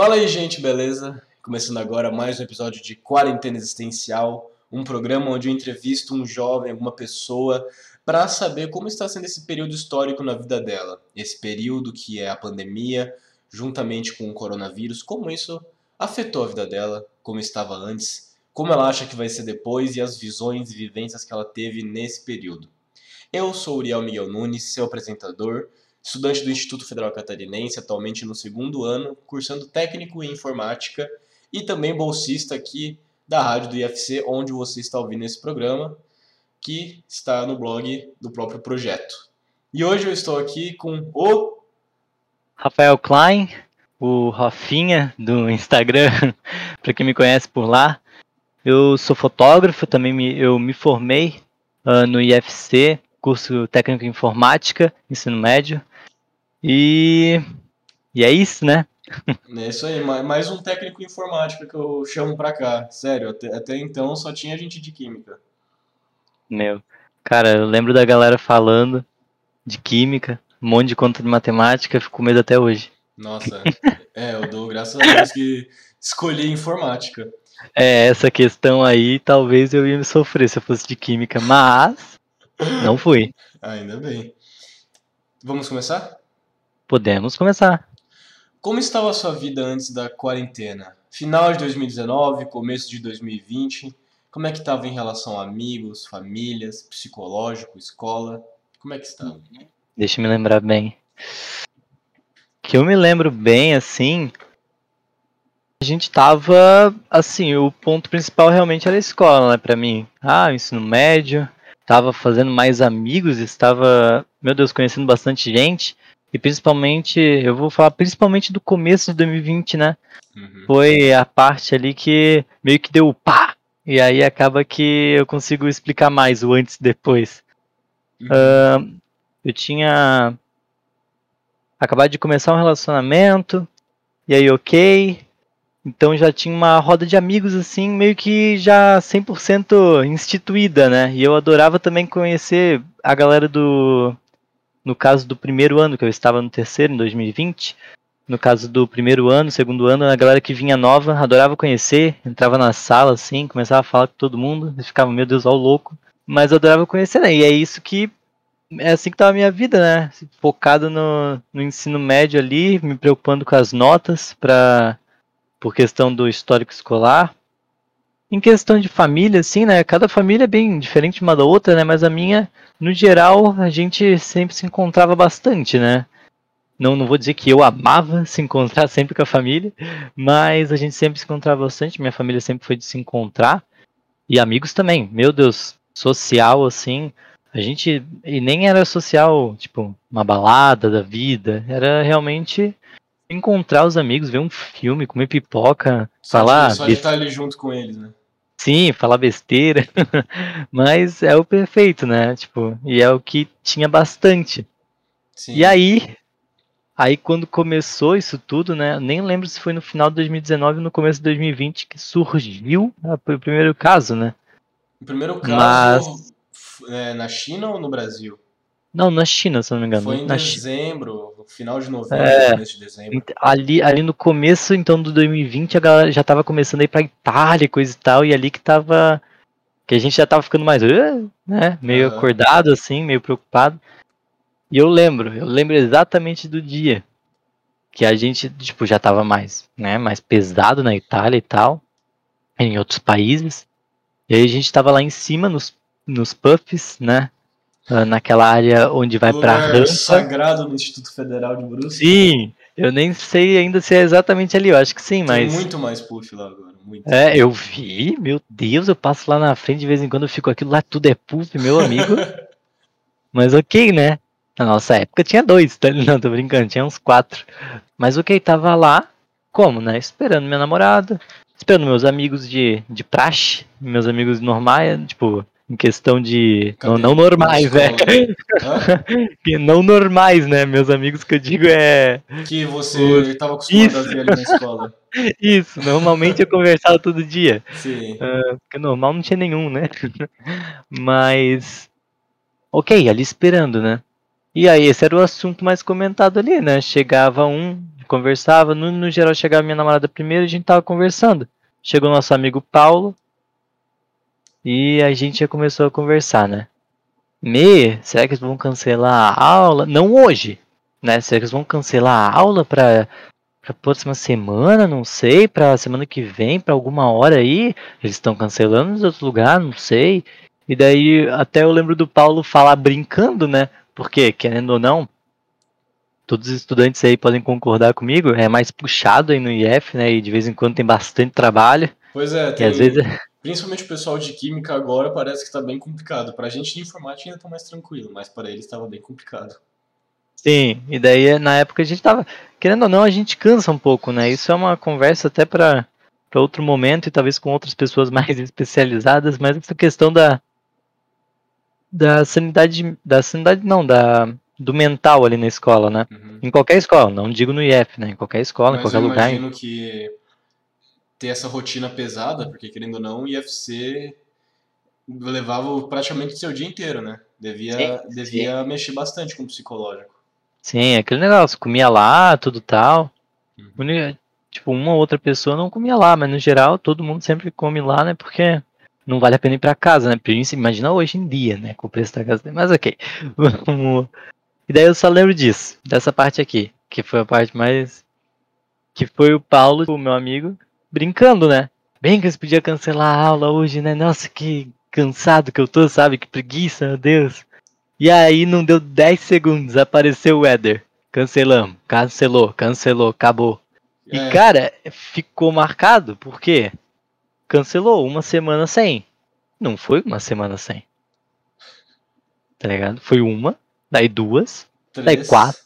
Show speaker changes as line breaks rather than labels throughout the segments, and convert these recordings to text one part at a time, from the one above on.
Fala aí, gente, beleza? Começando agora mais um episódio de Quarentena Existencial, um programa onde eu entrevisto um jovem, alguma pessoa, para saber como está sendo esse período histórico na vida dela. Esse período que é a pandemia, juntamente com o coronavírus, como isso afetou a vida dela, como estava antes, como ela acha que vai ser depois e as visões e vivências que ela teve nesse período. Eu sou Uriel Miguel Nunes, seu apresentador, estudante do Instituto Federal Catarinense, atualmente no segundo ano, cursando técnico em informática e também bolsista aqui da rádio do IFC, onde você está ouvindo esse programa, que está no blog do próprio projeto. E hoje eu estou aqui com o
Rafael Klein, o Rafinha do Instagram, para quem me conhece por lá. Eu sou fotógrafo, também me, eu me formei uh, no IFC, curso técnico em informática, ensino médio. E, e é isso, né?
É isso aí, mais um técnico em informática que eu chamo pra cá. Sério, até, até então só tinha gente de química.
Meu, cara, eu lembro da galera falando de química, um monte de conta de matemática, fico com medo até hoje.
Nossa, é, eu dou graças a Deus que escolhi informática.
É, essa questão aí, talvez eu ia me sofrer se eu fosse de química, mas não fui.
Ainda bem. Vamos começar?
Podemos começar.
Como estava a sua vida antes da quarentena? Final de 2019, começo de 2020, como é que estava em relação a amigos, famílias, psicológico, escola? Como é que estava?
Deixa eu me lembrar bem. Que eu me lembro bem, assim, a gente tava, assim, o ponto principal realmente era a escola, né, pra mim. Ah, ensino médio, tava fazendo mais amigos, estava, meu Deus, conhecendo bastante gente. E principalmente, eu vou falar principalmente do começo de 2020, né? Uhum. Foi a parte ali que meio que deu pá! E aí acaba que eu consigo explicar mais o antes e depois. Uhum. Uh, eu tinha acabado de começar um relacionamento, e aí ok, então já tinha uma roda de amigos assim, meio que já 100% instituída, né? E eu adorava também conhecer a galera do no caso do primeiro ano, que eu estava no terceiro em 2020, no caso do primeiro ano, segundo ano, a galera que vinha nova, adorava conhecer, entrava na sala assim, começava a falar com todo mundo, e ficava, meu Deus, ó o louco. Mas adorava conhecer, né? E é isso que é assim que tava a minha vida, né? Focado no, no ensino médio ali, me preocupando com as notas para por questão do histórico escolar. Em questão de família, assim, né? Cada família é bem diferente uma da outra, né? Mas a minha, no geral, a gente sempre se encontrava bastante, né? Não, não vou dizer que eu amava se encontrar sempre com a família, mas a gente sempre se encontrava bastante. Minha família sempre foi de se encontrar. E amigos também. Meu Deus, social, assim. A gente. E nem era social, tipo, uma balada da vida. Era realmente encontrar os amigos, ver um filme, comer pipoca,
só
falar.
Só de estar ali junto com eles, né?
Sim, falar besteira. Mas é o perfeito, né? Tipo, e é o que tinha bastante. Sim. E aí, aí quando começou isso tudo, né? Nem lembro se foi no final de 2019 ou no começo de 2020 que surgiu o primeiro caso, né?
O primeiro caso Mas... é, na China ou no Brasil?
Não, na China, se não me engano.
Foi em
na
dezembro. Final de novembro,
é,
começo de dezembro.
Ali, ali no começo, então, do 2020, a galera já tava começando a ir pra Itália e coisa e tal, e ali que tava. Que a gente já tava ficando mais, né? Meio uhum. acordado, assim, meio preocupado. E eu lembro, eu lembro exatamente do dia que a gente, tipo, já tava mais, né? Mais pesado na Itália e tal, em outros países. E aí a gente tava lá em cima nos, nos puffs, né? Ah, naquela área onde vai para rampa.
sagrado no Instituto Federal de Brusque.
Sim, eu nem sei ainda se é exatamente ali, eu acho que sim, mas...
Tem muito mais puff lá agora, muito.
É, eu vi, meu Deus, eu passo lá na frente de vez em quando, eu fico aquilo lá, tudo é puff, meu amigo. mas ok, né? Na nossa época tinha dois, tá? não, tô brincando, tinha uns quatro. Mas ok, tava lá, como, né? Esperando minha namorada, esperando meus amigos de, de praxe, meus amigos normais, tipo, em questão de. Não, não, normais, né? não normais, né? Meus amigos que eu digo é.
Que você estava acostumado a ver ali na escola.
Isso, normalmente eu conversava todo dia.
Sim. Uh,
porque normal não tinha nenhum, né? Mas. Ok, ali esperando, né? E aí esse era o assunto mais comentado ali, né? Chegava um, conversava, no, no geral chegava minha namorada primeiro, a gente tava conversando. Chegou nosso amigo Paulo e a gente já começou a conversar, né? Me, será que eles vão cancelar a aula? Não hoje, né? Será que eles vão cancelar a aula para para próxima semana, não sei, para semana que vem, para alguma hora aí. Eles estão cancelando em outro lugar, não sei. E daí até eu lembro do Paulo falar brincando, né? Porque querendo ou não, todos os estudantes aí podem concordar comigo, é mais puxado aí no IF, né? E de vez em quando tem bastante trabalho.
Pois é,
tem, às vezes...
principalmente o pessoal de química agora parece que está bem complicado. Para a gente de informática ainda está mais tranquilo, mas para eles estava bem complicado.
Sim, e daí na época a gente tava, querendo ou não, a gente cansa um pouco, né? Isso é uma conversa até para outro momento e talvez com outras pessoas mais especializadas, mas essa questão da da sanidade, da sanidade não, da do mental ali na escola, né? Uhum. Em qualquer escola, não digo no IF, né? Em qualquer escola, Mas em qualquer eu lugar.
Eu imagino que ter essa rotina pesada, porque querendo ou não, o IFC levava praticamente o seu dia inteiro, né? Devia, sim, devia sim. mexer bastante com o psicológico.
Sim, aquele negócio, comia lá, tudo tal. Uhum. Tipo, uma ou outra pessoa não comia lá, mas no geral todo mundo sempre come lá, né? Porque não vale a pena ir para casa, né? Imagina hoje em dia, né? Com o preço da casa. Mas ok. Vamos e daí eu só lembro disso, dessa parte aqui, que foi a parte mais. Que foi o Paulo, o meu amigo, brincando, né? Bem que eles podiam cancelar a aula hoje, né? Nossa, que cansado que eu tô, sabe? Que preguiça, meu Deus. E aí não deu 10 segundos, apareceu o Eder. Cancelamos, cancelou, cancelou, acabou. É. E cara, ficou marcado, por quê? Cancelou uma semana sem. Não foi uma semana sem. Tá ligado? Foi uma, daí duas, Três. daí quatro.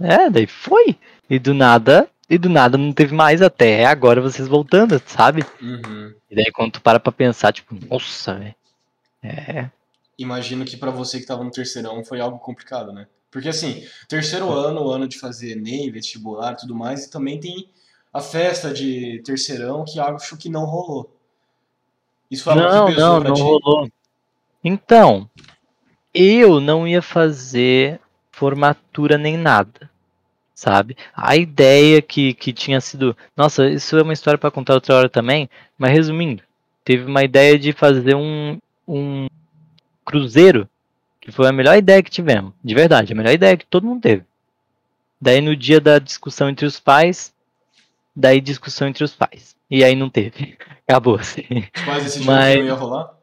É, daí foi. E do nada, e do nada não teve mais até agora vocês voltando, sabe?
Uhum.
E daí quando tu para pra pensar, tipo, nossa, velho. É.
Imagino que para você que tava no terceirão foi algo complicado, né? Porque assim, terceiro ano, ano de fazer Enem, vestibular e tudo mais, e também tem a festa de terceirão que acho que não rolou.
Isso foi algo não, que pesou não, não ti? rolou. Então, eu não ia fazer formatura nem nada, sabe? A ideia que, que tinha sido. Nossa, isso é uma história para contar outra hora também, mas resumindo, teve uma ideia de fazer um, um cruzeiro, que foi a melhor ideia que tivemos, de verdade, a melhor ideia que todo mundo teve. Daí no dia da discussão entre os pais, daí discussão entre os pais. E aí não teve. Acabou assim.
Os pais decidiram mas... que não ia rolar?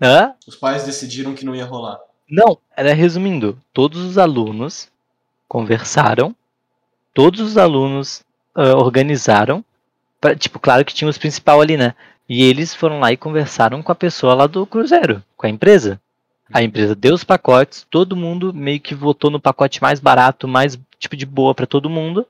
Hã?
Os pais decidiram que não ia rolar.
Não, era resumindo, todos os alunos conversaram, todos os alunos uh, organizaram, pra, tipo, claro que tinha os principal ali, né? E eles foram lá e conversaram com a pessoa lá do cruzeiro, com a empresa. A empresa deu os pacotes, todo mundo meio que votou no pacote mais barato, mais tipo de boa para todo mundo.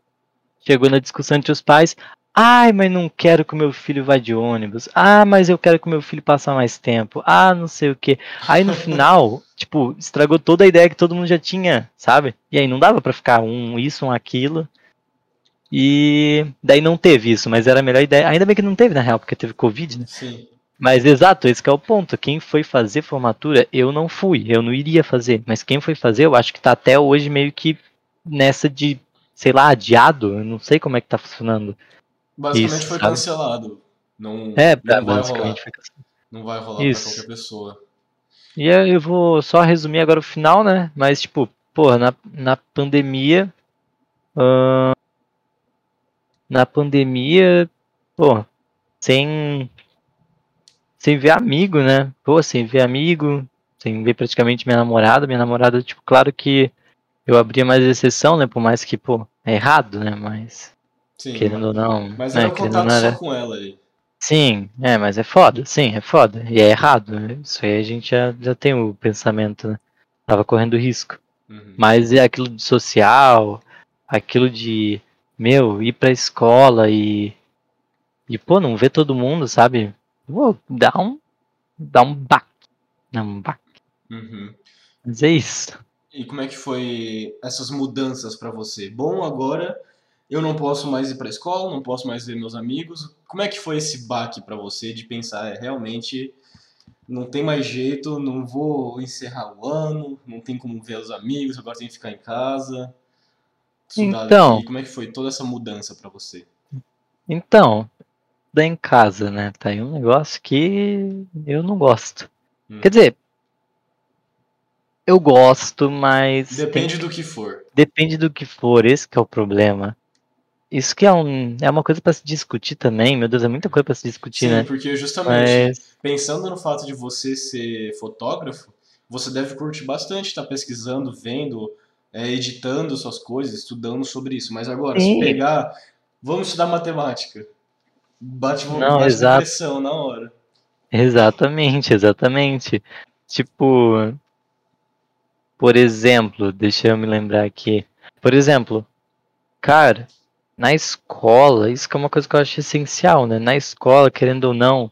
Chegou na discussão entre os pais. Ai, mas não quero que o meu filho vá de ônibus. Ah, mas eu quero que o meu filho passe mais tempo. Ah, não sei o que. Aí no final, tipo, estragou toda a ideia que todo mundo já tinha, sabe? E aí não dava para ficar um isso, um aquilo. E daí não teve isso, mas era a melhor ideia. Ainda bem que não teve, na real, porque teve Covid, né?
Sim.
Mas exato, esse é o ponto. Quem foi fazer formatura, eu não fui, eu não iria fazer. Mas quem foi fazer, eu acho que tá até hoje meio que nessa de, sei lá, adiado. Eu não sei como é que tá funcionando.
Basicamente Isso, foi sabe? cancelado. Não,
é, não basicamente
foi cancelado. Não vai rolar Isso. pra qualquer pessoa.
E eu vou só resumir agora o final, né? Mas, tipo, porra, na, na pandemia. Uh, na pandemia, pô, sem. Sem ver amigo, né? Pô, sem ver amigo, sem ver praticamente minha namorada. Minha namorada, tipo, claro que eu abria mais exceção, né? Por mais que, pô, é errado, né? Mas Sim, querendo ou não.
Mas
né,
era contato não era... só com ela aí.
Sim, é, mas é foda, sim, é foda. E é errado. Né? Isso aí a gente já, já tem o pensamento, né? Tava correndo risco. Uhum. Mas é aquilo de social, aquilo de, meu, ir pra escola e. E, pô, não ver todo mundo, sabe? Pô, dá um. Dá um baque. Dá um baque.
Uhum.
Mas é isso.
E como é que foi essas mudanças para você? Bom, agora eu não posso mais ir para a escola, não posso mais ver meus amigos. Como é que foi esse baque para você de pensar, é, realmente não tem mais jeito, não vou encerrar o ano, não tem como ver os amigos, agora tem que ficar em casa.
Então,
aqui. como é que foi toda essa mudança para você?
Então, da em casa, né? Tá aí um negócio que eu não gosto. Hum. Quer dizer, eu gosto, mas.
Depende tem... do que for.
Depende do que for, esse que é o problema. Isso que é, um, é uma coisa para se discutir também, meu Deus, é muita coisa para se discutir,
Sim,
né?
porque justamente, mas... pensando no fato de você ser fotógrafo, você deve curtir bastante estar tá pesquisando, vendo, é, editando suas coisas, estudando sobre isso. Mas agora, Sim. se pegar, vamos estudar matemática, bate, Não, bate pressão na hora.
Exatamente, exatamente. Tipo, por exemplo, deixa eu me lembrar aqui. Por exemplo, cara, na escola, isso que é uma coisa que eu acho essencial, né? Na escola, querendo ou não,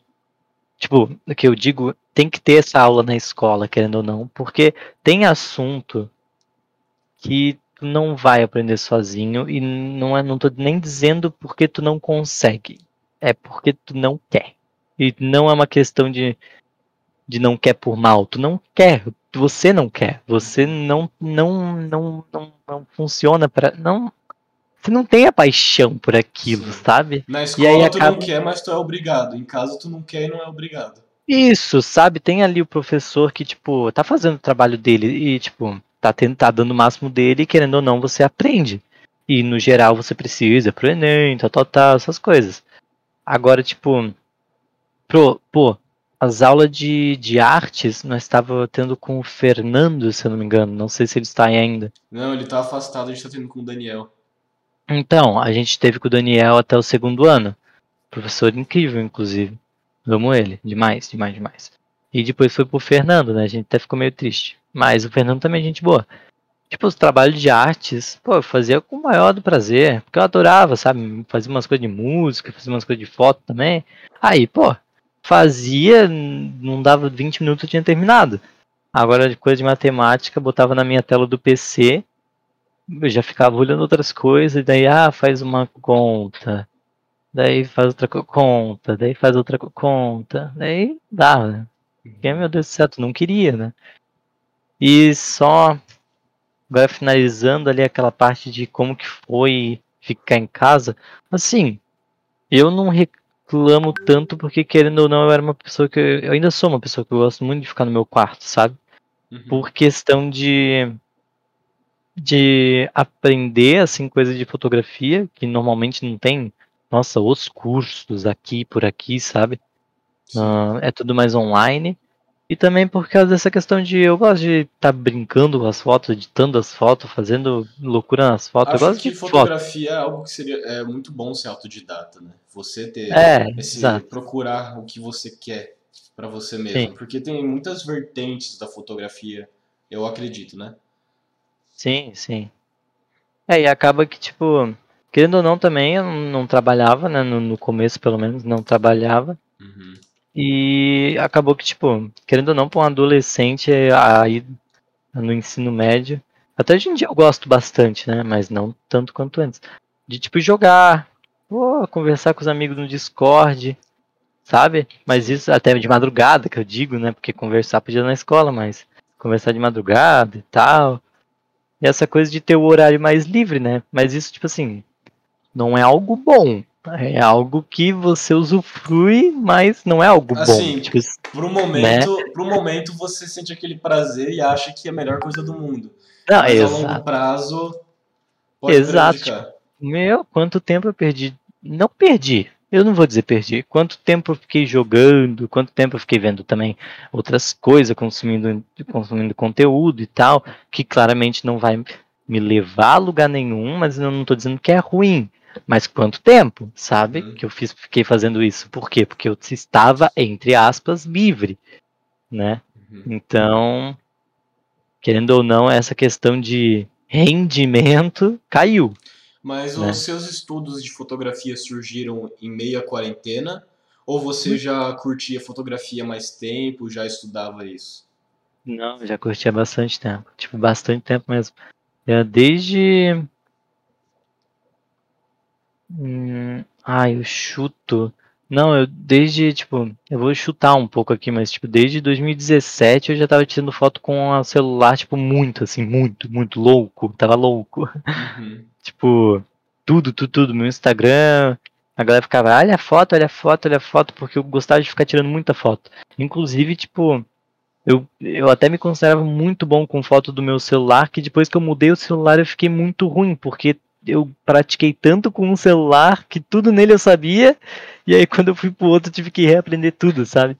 tipo, o que eu digo, tem que ter essa aula na escola, querendo ou não, porque tem assunto que tu não vai aprender sozinho e não é, não tô nem dizendo porque tu não consegue, é porque tu não quer. E não é uma questão de de não quer por mal, tu não quer, você não quer, você não não não não, não funciona para não você não tem a paixão por aquilo, Sim. sabe?
Na escola e aí tu acaba... não quer, mas tu é obrigado. Em casa tu não quer e não é obrigado.
Isso, sabe? Tem ali o professor que, tipo, tá fazendo o trabalho dele e, tipo, tá, tendo, tá dando o máximo dele e, querendo ou não, você aprende. E, no geral, você precisa pro Enem, tal, tal, tal, essas coisas. Agora, tipo, pro, pô, as aulas de, de artes nós estava tendo com o Fernando, se eu não me engano. Não sei se ele está aí ainda.
Não, ele tá afastado, a gente tá tendo com o Daniel.
Então, a gente teve com o Daniel até o segundo ano. Professor incrível, inclusive. Amo ele, demais, demais, demais. E depois foi pro Fernando, né? A gente até ficou meio triste. Mas o Fernando também é gente boa. Tipo, os trabalhos de artes, pô, eu fazia com o maior do prazer. Porque eu adorava, sabe? Fazia umas coisas de música, fazia umas coisas de foto também. Aí, pô, fazia, não dava 20 minutos eu tinha terminado. Agora, coisa de matemática, botava na minha tela do PC, eu já ficava olhando outras coisas, e daí, ah, faz uma conta, daí faz outra conta, daí faz outra conta, daí dá, né? Porque, meu Deus do céu, tu não queria, né? E só, agora finalizando ali aquela parte de como que foi ficar em casa, assim, eu não reclamo tanto porque, querendo ou não, eu era uma pessoa que. Eu ainda sou uma pessoa que eu gosto muito de ficar no meu quarto, sabe? Uhum. Por questão de. De aprender, assim, coisas de fotografia, que normalmente não tem. Nossa, os cursos aqui por aqui, sabe? Uh, é tudo mais online. E também por causa dessa questão de eu gosto de estar tá brincando com as fotos, editando as fotos, fazendo loucura nas fotos.
Acho
eu gosto
que
de
fotografia
foto.
é algo que seria é muito bom ser autodidata, né? Você ter
é,
esse exato. procurar o que você quer para você mesmo, Sim. porque tem muitas vertentes da fotografia, eu acredito, né?
Sim, sim. É, e acaba que tipo, querendo ou não também, eu não trabalhava, né, no, no começo pelo menos não trabalhava. Uhum. E acabou que, tipo, querendo ou não, para um adolescente aí no ensino médio, até hoje em dia eu gosto bastante, né? Mas não tanto quanto antes. De tipo jogar, pô, conversar com os amigos no Discord, sabe? Mas isso até de madrugada que eu digo, né? Porque conversar podia na escola, mas conversar de madrugada e tal. E essa coisa de ter o horário mais livre, né? Mas isso, tipo assim, não é algo bom. É algo que você usufrui, mas não é algo
assim,
bom. Tipo,
pro momento, né? pro momento você sente aquele prazer e acha que é a melhor coisa do mundo.
Não,
mas
exato.
a longo prazo pode
Exato. Meu, quanto tempo eu perdi? Não perdi. Eu não vou dizer perdi. Quanto tempo eu fiquei jogando, quanto tempo eu fiquei vendo também outras coisas, consumindo, consumindo conteúdo e tal, que claramente não vai me levar a lugar nenhum, mas eu não estou dizendo que é ruim. Mas quanto tempo, sabe? Uhum. Que eu fiz, fiquei fazendo isso. Por quê? Porque eu estava, entre aspas, livre, né? Uhum. Então, querendo ou não, essa questão de rendimento caiu.
Mas né? os seus estudos de fotografia surgiram em meio à quarentena? Ou você já curtia fotografia mais tempo, já estudava isso?
Não, já curtia bastante tempo. Tipo, bastante tempo mesmo. Desde Hum, ai, eu chuto Não, eu desde, tipo, eu vou chutar um pouco aqui, mas tipo, desde 2017 eu já tava tirando foto com o celular, tipo, muito, assim, muito, muito louco. Tava louco.
Uhum.
tipo, tudo, tudo, tudo. Meu Instagram, a galera ficava, olha a foto, olha a foto, olha a foto, porque eu gostava de ficar tirando muita foto. Inclusive, tipo, eu, eu até me considerava muito bom com foto do meu celular, que depois que eu mudei o celular eu fiquei muito ruim, porque eu pratiquei tanto com um celular que tudo nele eu sabia, e aí quando eu fui pro outro eu tive que reaprender tudo, sabe?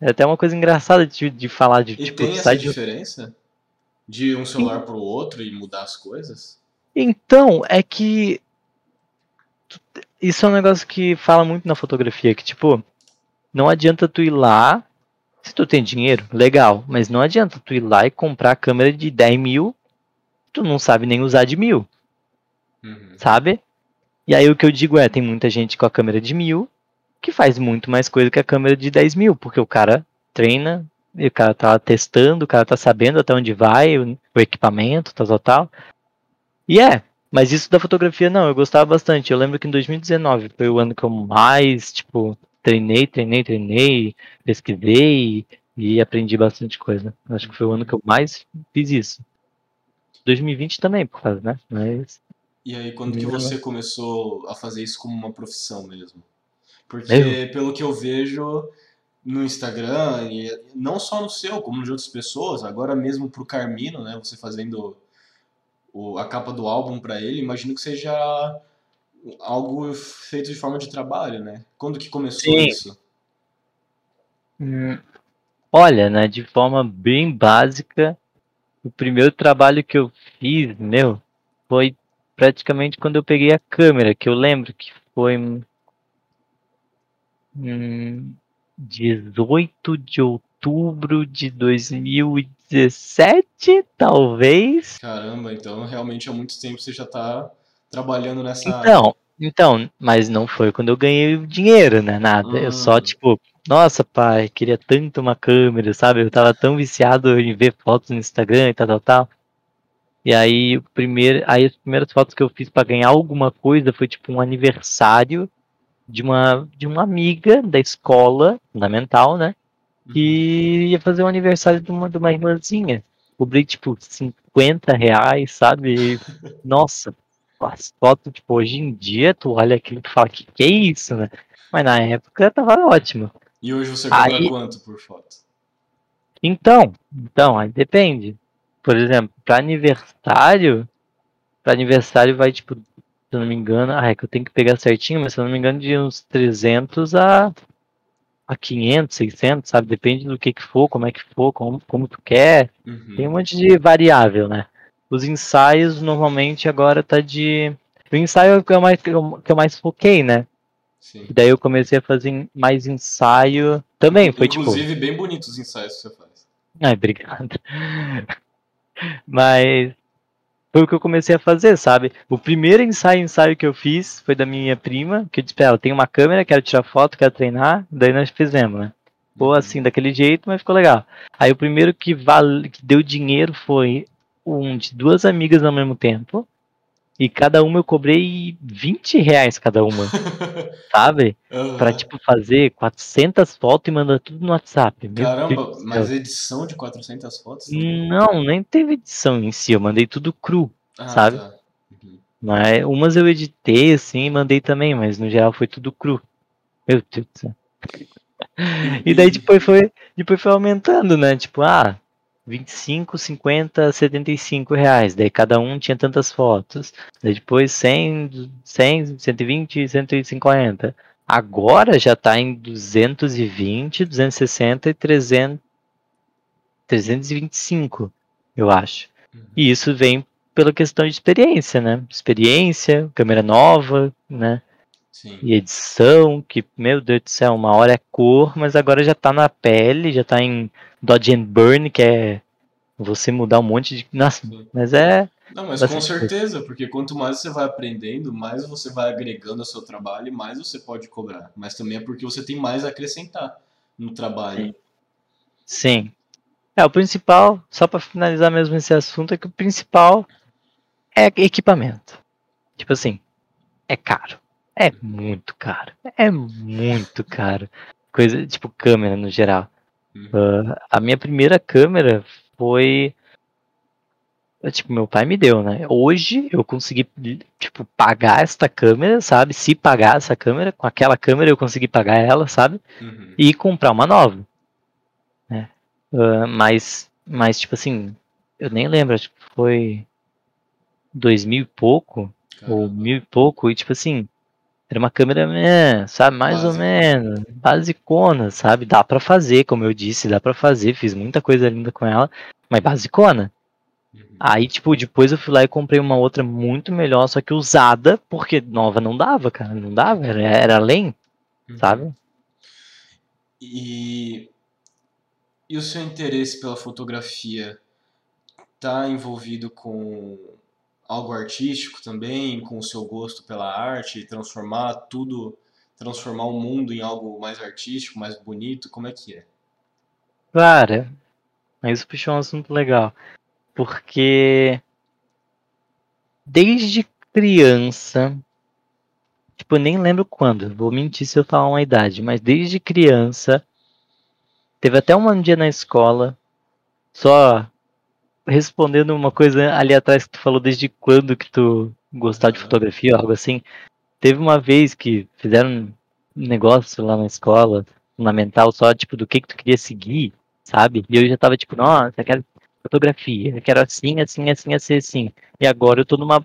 É até uma coisa engraçada de, de falar de
E
tipo,
tem essa
de-
diferença? De um celular pro outro e mudar as coisas?
Então, é que isso é um negócio que fala muito na fotografia, que tipo, não adianta tu ir lá, se tu tem dinheiro, legal, mas não adianta tu ir lá e comprar a câmera de 10 mil, tu não sabe nem usar de mil,
Uhum.
sabe? E aí o que eu digo é, tem muita gente com a câmera de mil que faz muito mais coisa que a câmera de 10 mil, porque o cara treina, o cara tá testando, o cara tá sabendo até onde vai, o, o equipamento, tal, tal, tal. E é, mas isso da fotografia não, eu gostava bastante. Eu lembro que em 2019 foi o ano que eu mais, tipo, treinei, treinei, treinei, pesquisei e aprendi bastante coisa. Acho que foi o ano que eu mais fiz isso. 2020 também, por causa, né? Mas
E aí, quando que você começou a fazer isso como uma profissão mesmo? Porque,
Eu?
pelo que eu vejo no Instagram, e não só no seu, como de outras pessoas, agora mesmo pro Carmino, né, você fazendo o- a capa do álbum pra ele, imagino que seja algo feito de forma de trabalho, né? Quando que começou
Sim.
isso?
Hum, Olha, né, de forma bem básica, o primeiro trabalho que eu fiz, meu, foi praticamente quando eu peguei a câmera, que eu lembro que foi hum, 18 de outubro de 2017, talvez.
Caramba, então realmente há muito tempo você já tá trabalhando nessa área.
Então, então, mas não foi quando eu ganhei o dinheiro, né? Nada. Eu só,
Hum.
tipo, nossa, pai, queria tanto uma câmera, sabe? Eu tava tão viciado em ver fotos no Instagram e tal, tal, tal. E aí, o primeiro, aí as primeiras fotos que eu fiz pra ganhar alguma coisa foi tipo um aniversário de uma de uma amiga da escola fundamental, né? Que ia fazer um aniversário de uma, de uma irmãzinha. Cobrei tipo 50 reais, sabe? E, nossa, as fotos, tipo, hoje em dia tu olha aquilo e fala, que que é isso, né? Mas na época tava ótimo.
E hoje você cobra
Aí-
quanto por foto?
Então, então, aí depende. Por exemplo, pra aniversário, pra aniversário vai, tipo, se eu não me engano, ah, é que eu tenho que pegar certinho, mas se eu não me engano, de uns 300 a, a 500, 600, sabe? Depende do que que for, como é que for, como, como tu quer.
Uhum.
Tem um monte de variável, né? Os ensaios, normalmente, agora tá de... O ensaio é o que eu mais, que eu, que eu mais foquei, né?
Sim.
Daí eu comecei a fazer mais ensaio também, foi tipo...
Inclusive, bem bonitos os ensaios que você faz.
Ai, obrigado. Mas foi o que eu comecei a fazer, sabe? O primeiro ensaio, ensaio que eu fiz foi da minha prima, que eu disse pra ela, tem uma câmera, quero tirar foto, quero treinar, daí nós fizemos, né? Ficou assim, daquele jeito, mas ficou legal. Aí o primeiro que, vale, que deu dinheiro foi um de duas amigas ao mesmo tempo, e cada uma eu cobrei 20 reais cada uma, sabe?
Aham.
Pra, tipo, fazer 400 fotos e mandar tudo no WhatsApp. Meu
Caramba,
Deus
mas edição de 400 fotos?
Não, nem teve edição em si, eu mandei tudo cru.
Ah,
sabe?
tá. Uhum.
Mas umas eu editei assim e mandei também, mas no geral foi tudo cru. Meu Deus do céu. E daí depois foi, depois foi aumentando, né? Tipo, ah, 25, 50, 75 reais. Daí cada um tinha tantas fotos. Daí depois 100, 100, 120, 150. Agora já tá em 220, 260 e 300, 325, eu acho.
Uhum.
E isso vem pela questão de experiência, né? Experiência, câmera nova, né?
Sim.
E edição, que, meu Deus do céu, uma hora é cor, mas agora já tá na pele, já tá em Dodge and Burn, que é você mudar um monte de. Nossa,
Sim.
mas é.
Não, mas com certeza, porque quanto mais você vai aprendendo, mais você vai agregando ao seu trabalho e mais você pode cobrar. Mas também é porque você tem mais a acrescentar no trabalho.
Sim. É, o principal, só pra finalizar mesmo esse assunto, é que o principal é equipamento. Tipo assim, é caro. É muito caro. É muito caro. Coisa, tipo, câmera no geral.
Uhum.
Uh, a minha primeira câmera foi. Tipo, meu pai me deu, né? Hoje eu consegui, tipo, pagar esta câmera, sabe? Se pagar essa câmera, com aquela câmera eu consegui pagar ela, sabe?
Uhum.
E comprar uma nova. Né? Uh, mas, mas, tipo assim, eu nem lembro, acho que foi dois mil e pouco, ou
Caramba.
mil e pouco, e tipo assim, era uma câmera, é, sabe, mais ou
Básica.
menos, basicona, sabe? Dá pra fazer, como eu disse, dá pra fazer, fiz muita coisa linda com ela, mas basicona.
Uhum.
Aí, tipo, depois eu fui lá e comprei uma outra muito melhor, só que usada, porque nova não dava, cara, não dava, era, era além,
Uhum.
sabe?
E, e o seu interesse pela fotografia está envolvido com algo artístico também, com o seu gosto pela arte, transformar tudo, transformar o mundo em algo mais artístico, mais bonito? Como é que é?
Cara, mas isso puxou um assunto legal, porque desde criança, tipo, nem lembro quando, vou mentir se eu falar uma idade, mas desde criança, teve até um dia na escola, só respondendo uma coisa ali atrás que tu falou desde quando que tu gostava de
Aham.
fotografia ou algo assim. Teve uma vez que fizeram um negócio lá na escola, fundamental, só tipo do que que tu queria seguir, sabe? E eu já tava tipo, nossa, eu quero fotografia, eu quero assim, assim, assim, assim, assim. E agora eu tô numa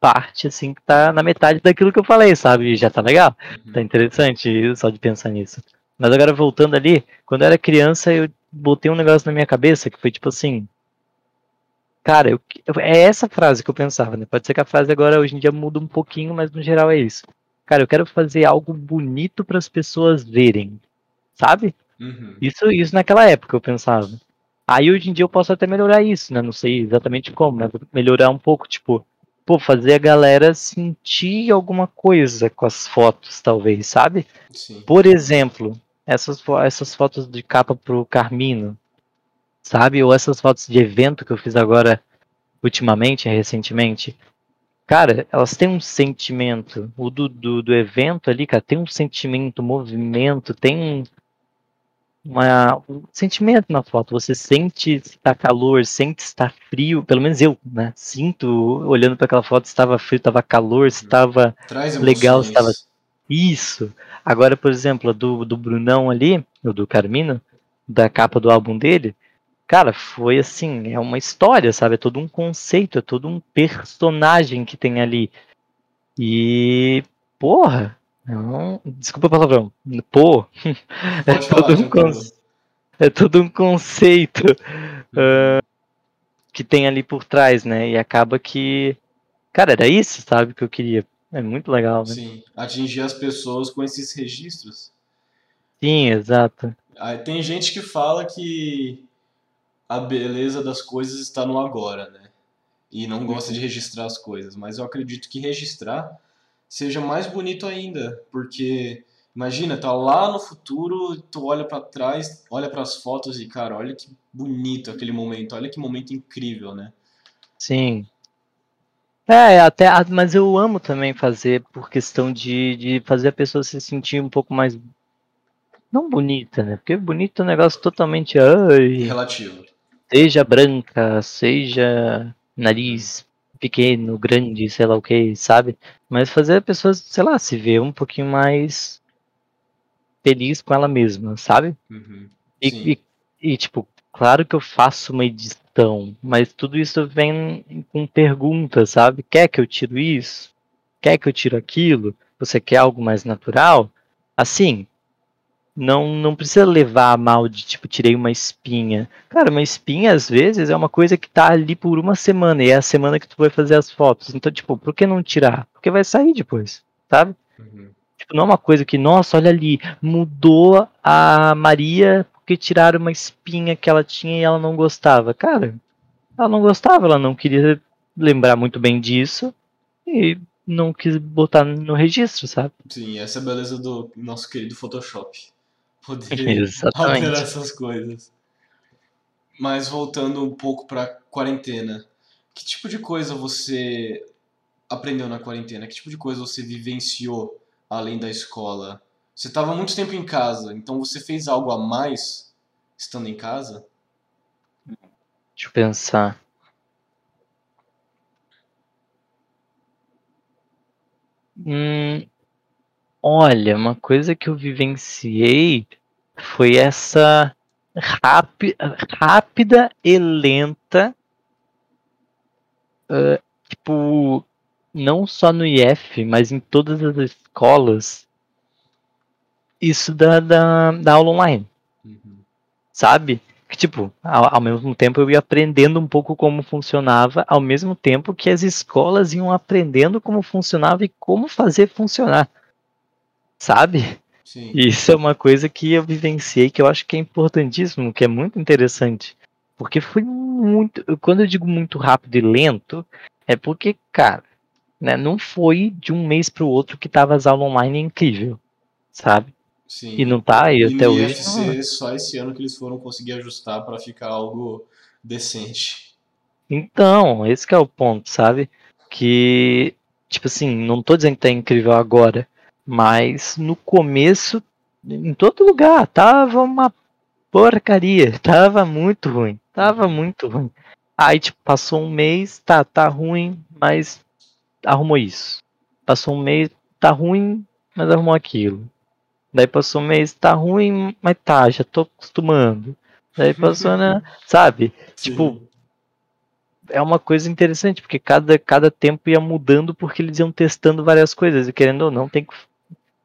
parte assim que tá na metade daquilo que eu falei, sabe? E já tá legal.
Uhum.
Tá interessante só de pensar nisso. Mas agora voltando ali, quando eu era criança, eu botei um negócio na minha cabeça que foi tipo assim. Cara, eu, é essa frase que eu pensava, né? Pode ser que a frase agora hoje em dia muda um pouquinho, mas no geral é isso. Cara, eu quero fazer algo bonito para as pessoas verem, sabe?
Uhum.
Isso, isso naquela época eu pensava. Aí hoje em dia eu posso até melhorar isso, né? Não sei exatamente como, mas melhorar um pouco, tipo, pô, fazer a galera sentir alguma coisa com as fotos, talvez, sabe?
Sim.
Por exemplo, essas, essas fotos de capa pro Carmino, sabe? Ou essas fotos de evento que eu fiz agora ultimamente, recentemente. Cara, elas têm um sentimento. O do, do, do evento ali, cara, tem um sentimento, movimento, tem um, uma, um sentimento na foto. Você sente se tá calor, sente se está frio. Pelo menos eu, né? Sinto, olhando para aquela foto, se estava frio, estava calor, se estava Legal, estava- isso. Agora, por exemplo, a do, do Brunão ali, o do Carmino, da capa do álbum dele, cara, foi assim, é uma história, sabe? É todo um conceito, é todo um personagem que tem ali. E, porra, não, desculpa o palavrão, pô, é
Pode falar,
todo, um conce- é todo um conceito ah, que tem ali por trás, né? E acaba que, cara, era isso, sabe, que eu queria. É muito legal, né?
Sim, atingir as pessoas com esses registros.
Sim, exato.
Aí tem gente que fala que a beleza das coisas está no agora, né? E não gosta de registrar as coisas, mas eu acredito que registrar seja mais bonito ainda, porque imagina, tá lá no futuro, tu olha pra trás, olha pras fotos e cara, olha que bonito aquele momento, olha que momento incrível, né?
Sim. É, até, ah, mas eu amo também fazer por questão de, de fazer a pessoa se sentir um pouco mais. Não bonita, né? Porque bonito é um negócio totalmente. Ai,
Relativo.
Seja branca, seja nariz pequeno, grande, sei lá o que, sabe? Mas fazer a pessoa, sei lá, se ver um pouquinho mais feliz com ela mesma, sabe?
Uhum.
E, e, e, tipo, claro que eu faço uma edição, mas tudo isso vem com perguntas, sabe? Quer que eu tiro isso? Quer que eu tiro aquilo? Você quer algo mais natural? Assim, não, não precisa levar a mal de, tipo, tirei uma espinha. Cara, uma espinha, às vezes, é uma coisa que tá ali por uma semana, e é a semana que tu vai fazer as fotos. Então, tipo, por que não tirar? Porque vai sair depois, sabe?
Uhum.
Tipo, não é uma coisa que, nossa, olha ali, mudou a Maria porque tiraram uma espinha que ela tinha e ela não gostava. Cara, ela não gostava, ela não queria lembrar muito bem disso e não quis botar no registro, sabe?
Sim, essa é a beleza do nosso querido Photoshop. Poder
Exatamente.
alterar essas coisas. Mas voltando um pouco pra quarentena, que tipo de coisa você aprendeu na quarentena? Que tipo de coisa você vivenciou além da escola? Você estava muito tempo em casa, então você fez algo a mais estando em casa?
Deixa eu pensar. Hum, olha, uma coisa que eu vivenciei foi essa rápida e lenta, uh, tipo, não só no IF, mas em todas as escolas, isso da, da, da aula online. Uhum. Sabe? Que, tipo, ao, ao, mesmo tempo eu ia aprendendo um pouco como funcionava, ao mesmo tempo que as escolas iam aprendendo como funcionava e como fazer funcionar. Sabe? Sim. Isso é uma coisa que eu vivenciei que eu acho que é importantíssimo, que é muito interessante. Porque foi muito. Quando eu digo muito rápido e lento, é porque, cara, né, não foi de um mês para o outro que tava as aulas online incrível, sabe? Sim. E não tá aí até hoje.
ser só esse ano que eles foram conseguir ajustar para ficar algo decente.
Então, esse é o ponto, sabe? Que, tipo assim, não tô dizendo que tá incrível agora, mas no começo, em todo lugar, tava uma porcaria, tava muito ruim, tava muito ruim. Aí, tipo, passou um mês, tá, tá ruim, mas arrumou isso. Passou um mês, tá ruim, mas arrumou aquilo. Daí passou um mês, tá ruim, mas tá, já tô acostumando. Daí passou, né? Sabe? Sim. Tipo, é uma coisa interessante, porque cada, cada tempo ia mudando porque eles iam testando várias coisas. E querendo ou não, tem que,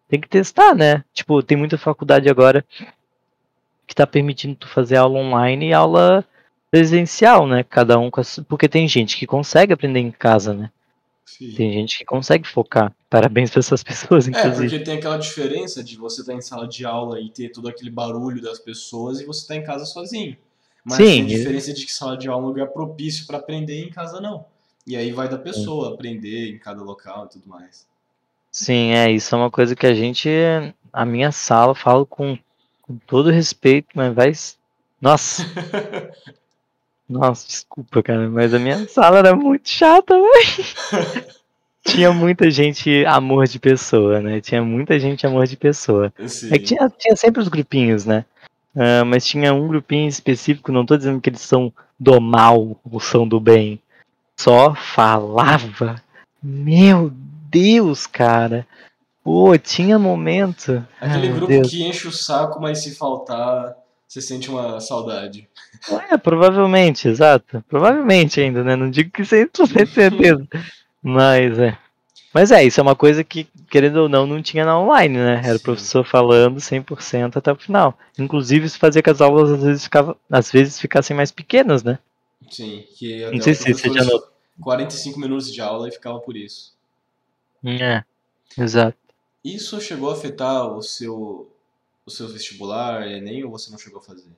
tem que testar, né? Tipo, tem muita faculdade agora que tá permitindo tu fazer aula online e aula presencial, né? Cada um com a, Porque tem gente que consegue aprender em casa, né? Sim. Tem gente que consegue focar. Parabéns para essas pessoas, inclusive.
É, porque tem aquela diferença de você estar tá em sala de aula e ter todo aquele barulho das pessoas e você estar tá em casa sozinho. Mas Sim, tem a diferença de que sala de aula é um lugar propício para aprender e em casa não. E aí vai da pessoa aprender em cada local e tudo mais.
Sim, é, isso é uma coisa que a gente, a minha sala, falo com, com todo respeito, mas vai. Nossa! Nossa, desculpa, cara, mas a minha sala era muito chata, velho. tinha muita gente amor de pessoa, né? Tinha muita gente amor de pessoa. Sim. É que tinha, tinha sempre os grupinhos, né? Uh, mas tinha um grupinho específico, não tô dizendo que eles são do mal ou são do bem. Só falava. Meu Deus, cara. Pô, tinha momento.
Aquele Ai, grupo Deus. que enche o saco, mas se faltar, você sente uma saudade.
É, provavelmente, exato. Provavelmente ainda, né? Não digo que 100% certeza. mas é. Mas é, isso é uma coisa que, querendo ou não, não tinha na online, né? Era Sim. o professor falando 100% até o final. Inclusive, isso fazia que as aulas às vezes, ficava, às vezes ficassem mais pequenas, né?
Sim, que até não sei se você já notou. 45 minutos de aula e ficava por isso.
É, exato.
Isso chegou a afetar o seu, o seu vestibular, Enem, ou você não chegou a fazer?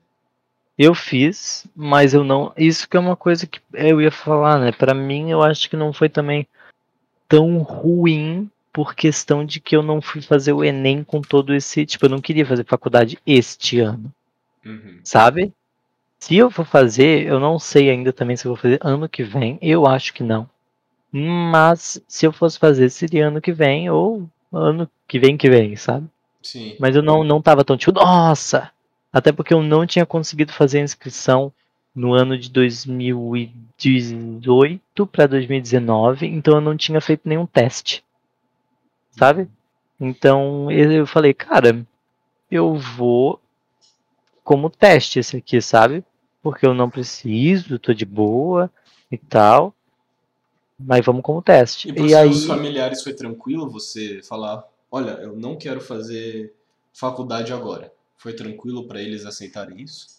Eu fiz, mas eu não. Isso que é uma coisa que eu ia falar, né? Para mim, eu acho que não foi também tão ruim por questão de que eu não fui fazer o Enem com todo esse. Tipo, eu não queria fazer faculdade este ano. Uhum. Sabe? Se eu for fazer, eu não sei ainda também se eu vou fazer ano que vem. Eu acho que não. Mas se eu fosse fazer, seria ano que vem ou ano que vem que vem, sabe? Sim. Mas eu não, não tava tão tipo, nossa, até porque eu não tinha conseguido fazer a inscrição no ano de 2018 para 2019, então eu não tinha feito nenhum teste, sabe? Então eu falei, cara, eu vou como teste esse aqui, sabe? Porque eu não preciso, tô de boa e tal. Mas vamos como teste.
E para os aí... familiares foi tranquilo você falar, olha, eu não quero fazer faculdade agora. Foi tranquilo para eles aceitarem isso?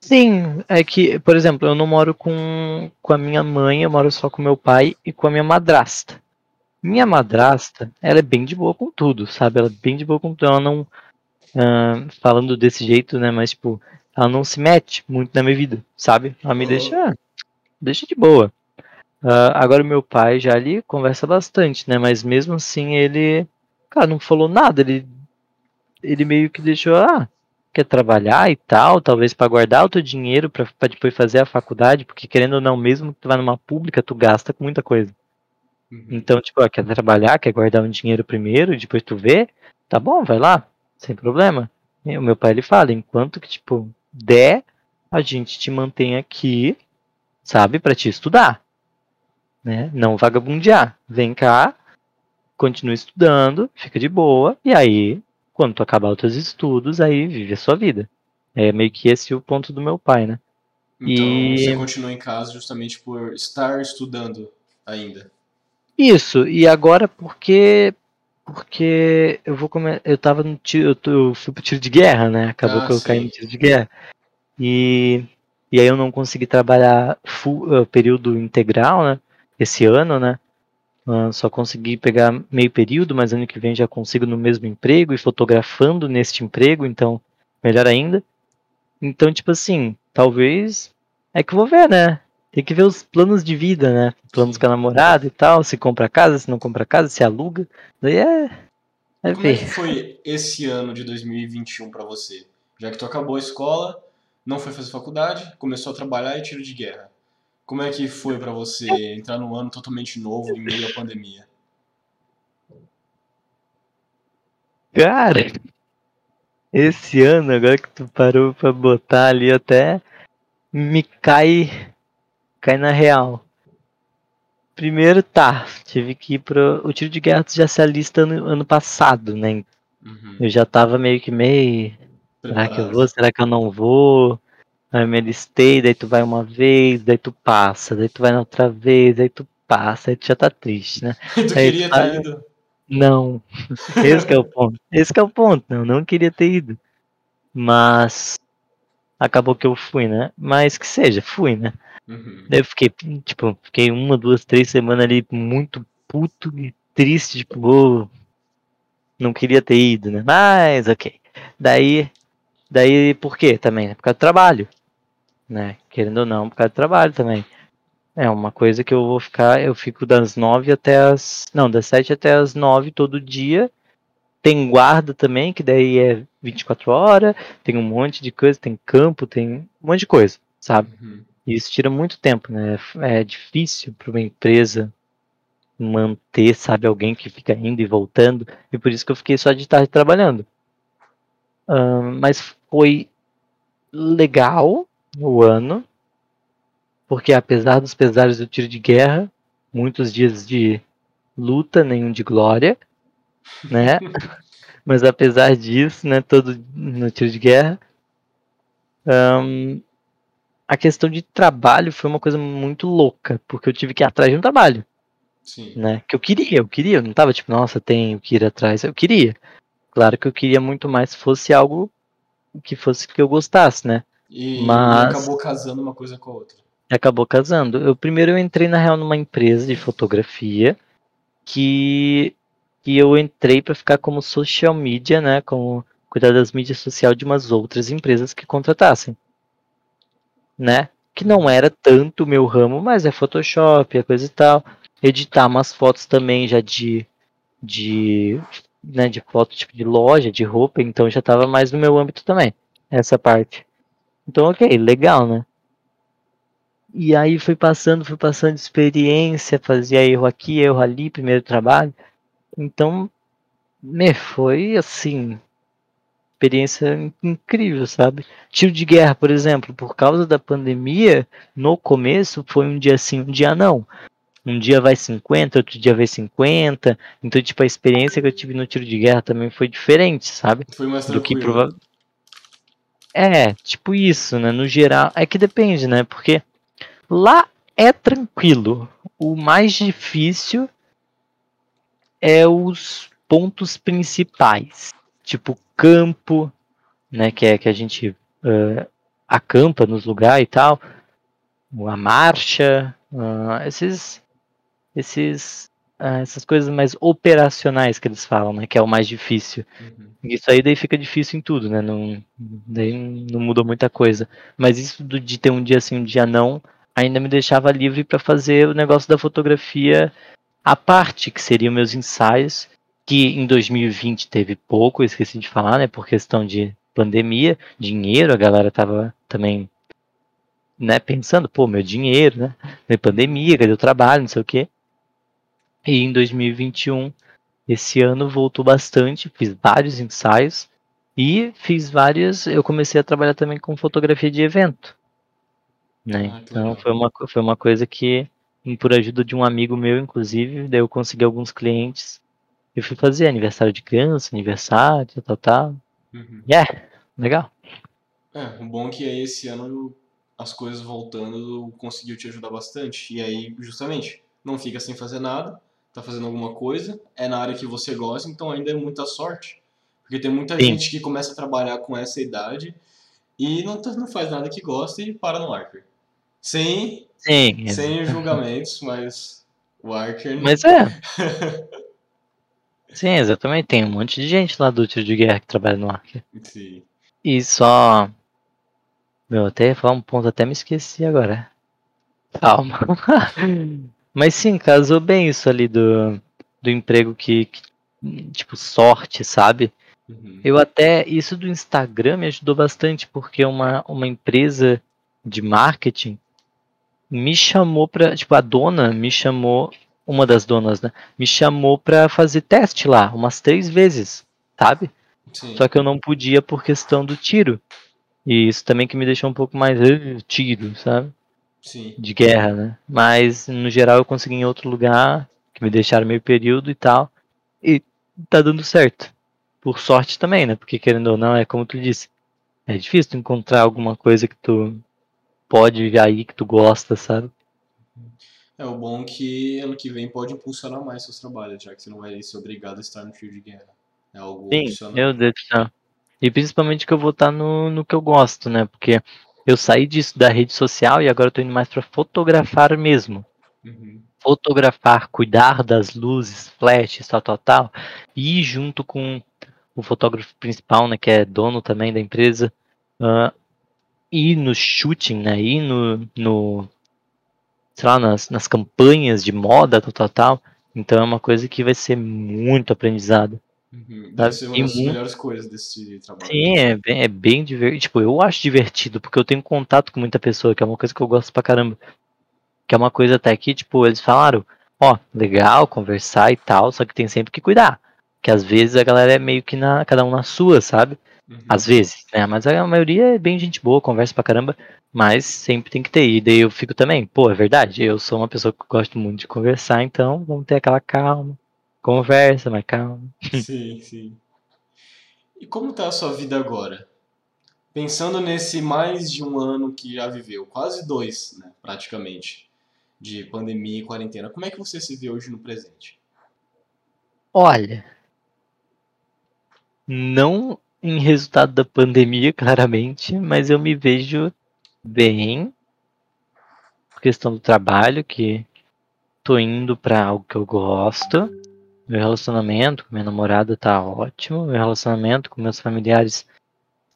Sim, é que, por exemplo, eu não moro com, com a minha mãe, eu moro só com meu pai e com a minha madrasta. Minha madrasta, ela é bem de boa com tudo, sabe? Ela é bem de boa com tudo. Ela não. Uh, falando desse jeito, né? Mas, tipo, ela não se mete muito na minha vida, sabe? Ela me deixa. Deixa de boa. Uh, agora, meu pai já ali conversa bastante, né? Mas mesmo assim, ele. Cara, não falou nada. Ele ele meio que deixou, ah, quer trabalhar e tal, talvez para guardar o teu dinheiro para depois fazer a faculdade, porque querendo ou não, mesmo que tu vá numa pública, tu gasta com muita coisa. Uhum. Então, tipo, ó, quer trabalhar, quer guardar um dinheiro primeiro, depois tu vê, tá bom, vai lá, sem problema. E o meu pai ele fala, enquanto que, tipo, der, a gente te mantém aqui, sabe, para te estudar. Né? Não vagabundear. Vem cá, continua estudando, fica de boa, e aí, quando tu acabar os teus estudos, aí vive a sua vida. É meio que esse o ponto do meu pai, né?
Então e... você continua em casa justamente por estar estudando ainda.
Isso, e agora porque porque eu vou comer, eu tava no tiro, eu, eu, fui pro tiro de guerra, né? Acabou ah, que eu sim. caí no tiro de guerra. E e aí eu não consegui trabalhar full, uh, período integral, né? Esse ano, né? Uh, só consegui pegar meio período, mas ano que vem já consigo no mesmo emprego e fotografando neste emprego, então melhor ainda. Então, tipo assim, talvez é que eu vou ver, né? Tem que ver os planos de vida, né? Planos com a namorada e tal, se compra casa, se não compra casa, se aluga. Daí é.
é Como ver. é que foi esse ano de 2021 para você? Já que tu acabou a escola, não foi fazer faculdade, começou a trabalhar e tiro de guerra. Como é que foi para você entrar num ano totalmente novo em meio à pandemia?
Cara, esse ano, agora que tu parou pra botar ali até me cai cai na real. Primeiro tá, tive que ir pro. O tiro de guerra já se alista ano, ano passado, né? Uhum. Eu já tava meio que meio Será que eu vou? Será que eu não vou? Aí eu me listei, daí tu vai uma vez, daí tu passa, daí tu vai na outra vez, daí tu passa, aí tu já tá triste, né?
tu aí queria tu ter ido?
Não. Esse é o ponto. Esse é o ponto. Não, não queria ter ido. Mas acabou que eu fui, né? Mas que seja, fui, né? Uhum. Daí eu fiquei, tipo, fiquei uma, duas, três semanas ali muito puto e triste, tipo, oh, não queria ter ido, né? Mas ok. Daí Daí, por quê também? Por causa do trabalho, né? Querendo ou não, por causa do trabalho também. É uma coisa que eu vou ficar, eu fico das nove até as, não, das sete até as nove todo dia. Tem guarda também, que daí é 24 horas, tem um monte de coisa, tem campo, tem um monte de coisa, sabe? Uhum. E isso tira muito tempo, né? É difícil para uma empresa manter, sabe, alguém que fica indo e voltando, e por isso que eu fiquei só de tarde trabalhando. Uh, mas foi legal o ano, porque apesar dos pesares do tiro de guerra, muitos dias de luta, nenhum de glória, né? Mas apesar disso, né, todo no tiro de guerra, um, a questão de trabalho foi uma coisa muito louca, porque eu tive que ir atrás de um trabalho. Sim. Né? Que eu queria, eu queria, eu não tava tipo, nossa, tenho que ir atrás, eu queria. Claro que eu queria muito mais se fosse algo que fosse que eu gostasse, né?
E, Mas... acabou casando uma coisa com a outra.
Acabou casando. Eu primeiro eu entrei na real numa empresa de fotografia que, que eu entrei para ficar como social media, né? Como cuidar das mídias sociais de umas outras empresas que contratassem, né? Que não era tanto o meu ramo, mas é Photoshop, a coisa e tal. Editar umas fotos também já de de né, de foto tipo de loja, de roupa, então já estava mais no meu âmbito também, essa parte. Então, ok, legal, né? E aí foi passando, foi passando experiência, fazia erro aqui, erro ali, primeiro trabalho. Então, me foi assim, experiência incrível, sabe? Tiro de guerra, por exemplo, por causa da pandemia, no começo foi um dia sim, um dia não um dia vai 50, outro dia vai 50. Então, tipo, a experiência que eu tive no tiro de guerra também foi diferente, sabe?
Foi mais tranquilo. Do que prova...
É, tipo isso, né? No geral, é que depende, né? Porque lá é tranquilo. O mais difícil é os pontos principais, tipo campo, né? Que é que a gente uh, acampa nos lugares e tal, a marcha, uh, esses esses uh, essas coisas mais operacionais que eles falam, né? Que é o mais difícil. Uhum. Isso aí daí fica difícil em tudo, né? Não, daí não muda muita coisa. Mas isso de ter um dia assim, um dia não, ainda me deixava livre para fazer o negócio da fotografia à parte, que seriam meus ensaios, que em 2020 teve pouco, esqueci de falar, né? Por questão de pandemia, dinheiro, a galera tava também né, pensando, pô, meu dinheiro, né? Pandemia, cadê o trabalho, não sei o quê. E em 2021, esse ano voltou bastante, fiz vários ensaios e fiz várias. Eu comecei a trabalhar também com fotografia de evento. Né?
Ah,
então foi uma, foi uma coisa que, por ajuda de um amigo meu, inclusive, daí eu consegui alguns clientes. Eu fui fazer aniversário de criança, aniversário, tal, tal.
Uhum.
Yeah, legal.
É, o bom é que aí esse ano as coisas voltando conseguiu te ajudar bastante. E aí, justamente, não fica sem fazer nada, tá fazendo alguma coisa, é na área que você gosta, então ainda é muita sorte. Porque tem muita
Sim.
gente que começa a trabalhar com essa idade e não, tá- não faz nada que gosta e para no Archer. Sem,
Sim,
sem julgamentos, mas o Archer.
mas é. Sim, exatamente. Tem um monte de gente lá do tiro de guerra que trabalha no Arca.
Sim.
E só. Meu, até ia falar um ponto, até me esqueci agora. Calma. Mas sim, casou bem isso ali do, do emprego que, que- Tipo, sorte, sabe?
Uhum.
Eu até. Isso do Instagram me ajudou bastante, porque uma, uma empresa de marketing me chamou pra. Tipo, a dona me chamou. Uma das donas, né? Me chamou pra fazer teste lá, umas três vezes, sabe?
Sim.
Só que eu não podia por questão do tiro. E isso também que me deixou um pouco mais "Ah, tiro, sabe?
Sim.
De guerra, né? Mas no geral eu consegui em outro lugar, que me deixaram meio período e tal. E tá dando certo. Por sorte também, né? Porque querendo ou não, é como tu disse. É difícil tu encontrar alguma coisa que tu pode viver aí, que tu gosta, sabe?
É o bom que ano que vem pode impulsionar mais seus trabalhos, já que você não vai ser obrigado a estar no tiro de guerra. É algo
Sim,
opcional.
meu Deus do céu. E principalmente que eu vou estar no, no que eu gosto, né? Porque eu saí disso da rede social e agora eu tô indo mais pra fotografar mesmo.
Uhum.
Fotografar, cuidar das luzes, flashes, tal, tal, tal. E ir junto com o fotógrafo principal, né? Que é dono também da empresa. ah, ir no shooting, né? Ir no, no sei lá, nas, nas campanhas de moda, tal, tal, tal. Então é uma coisa que vai ser muito aprendizado.
Uhum. Deve
Sabe?
ser uma das
muito-
melhores coisas desse trabalho.
Sim, é bem, é bem divertido. Tipo, eu acho divertido, porque eu tenho contato com muita pessoa, que é uma coisa que eu gosto pra caramba. Que é uma coisa até que, tipo, eles falaram, ó, legal, conversar e tal, só que tem sempre que cuidar. Que às vezes a galera é meio que na, cada um na sua, sabe?
Uhum.
Às vezes, né? Mas a maioria é bem gente boa, conversa pra caramba, mas sempre tem que ter. E daí eu fico também, pô, é verdade, eu sou uma pessoa que gosto muito de conversar, então vamos ter aquela calma. Conversa, mas calma.
Sim, sim. E como tá a sua vida agora? Pensando nesse mais de um ano que já viveu, quase dois, né, praticamente, de pandemia e quarentena, como é que você se vê hoje no presente?
Olha, não em resultado da pandemia, claramente, mas eu me vejo bem. Questão do trabalho, que tô indo pra algo que eu gosto. Meu relacionamento com minha namorada tá ótimo. Meu relacionamento com meus familiares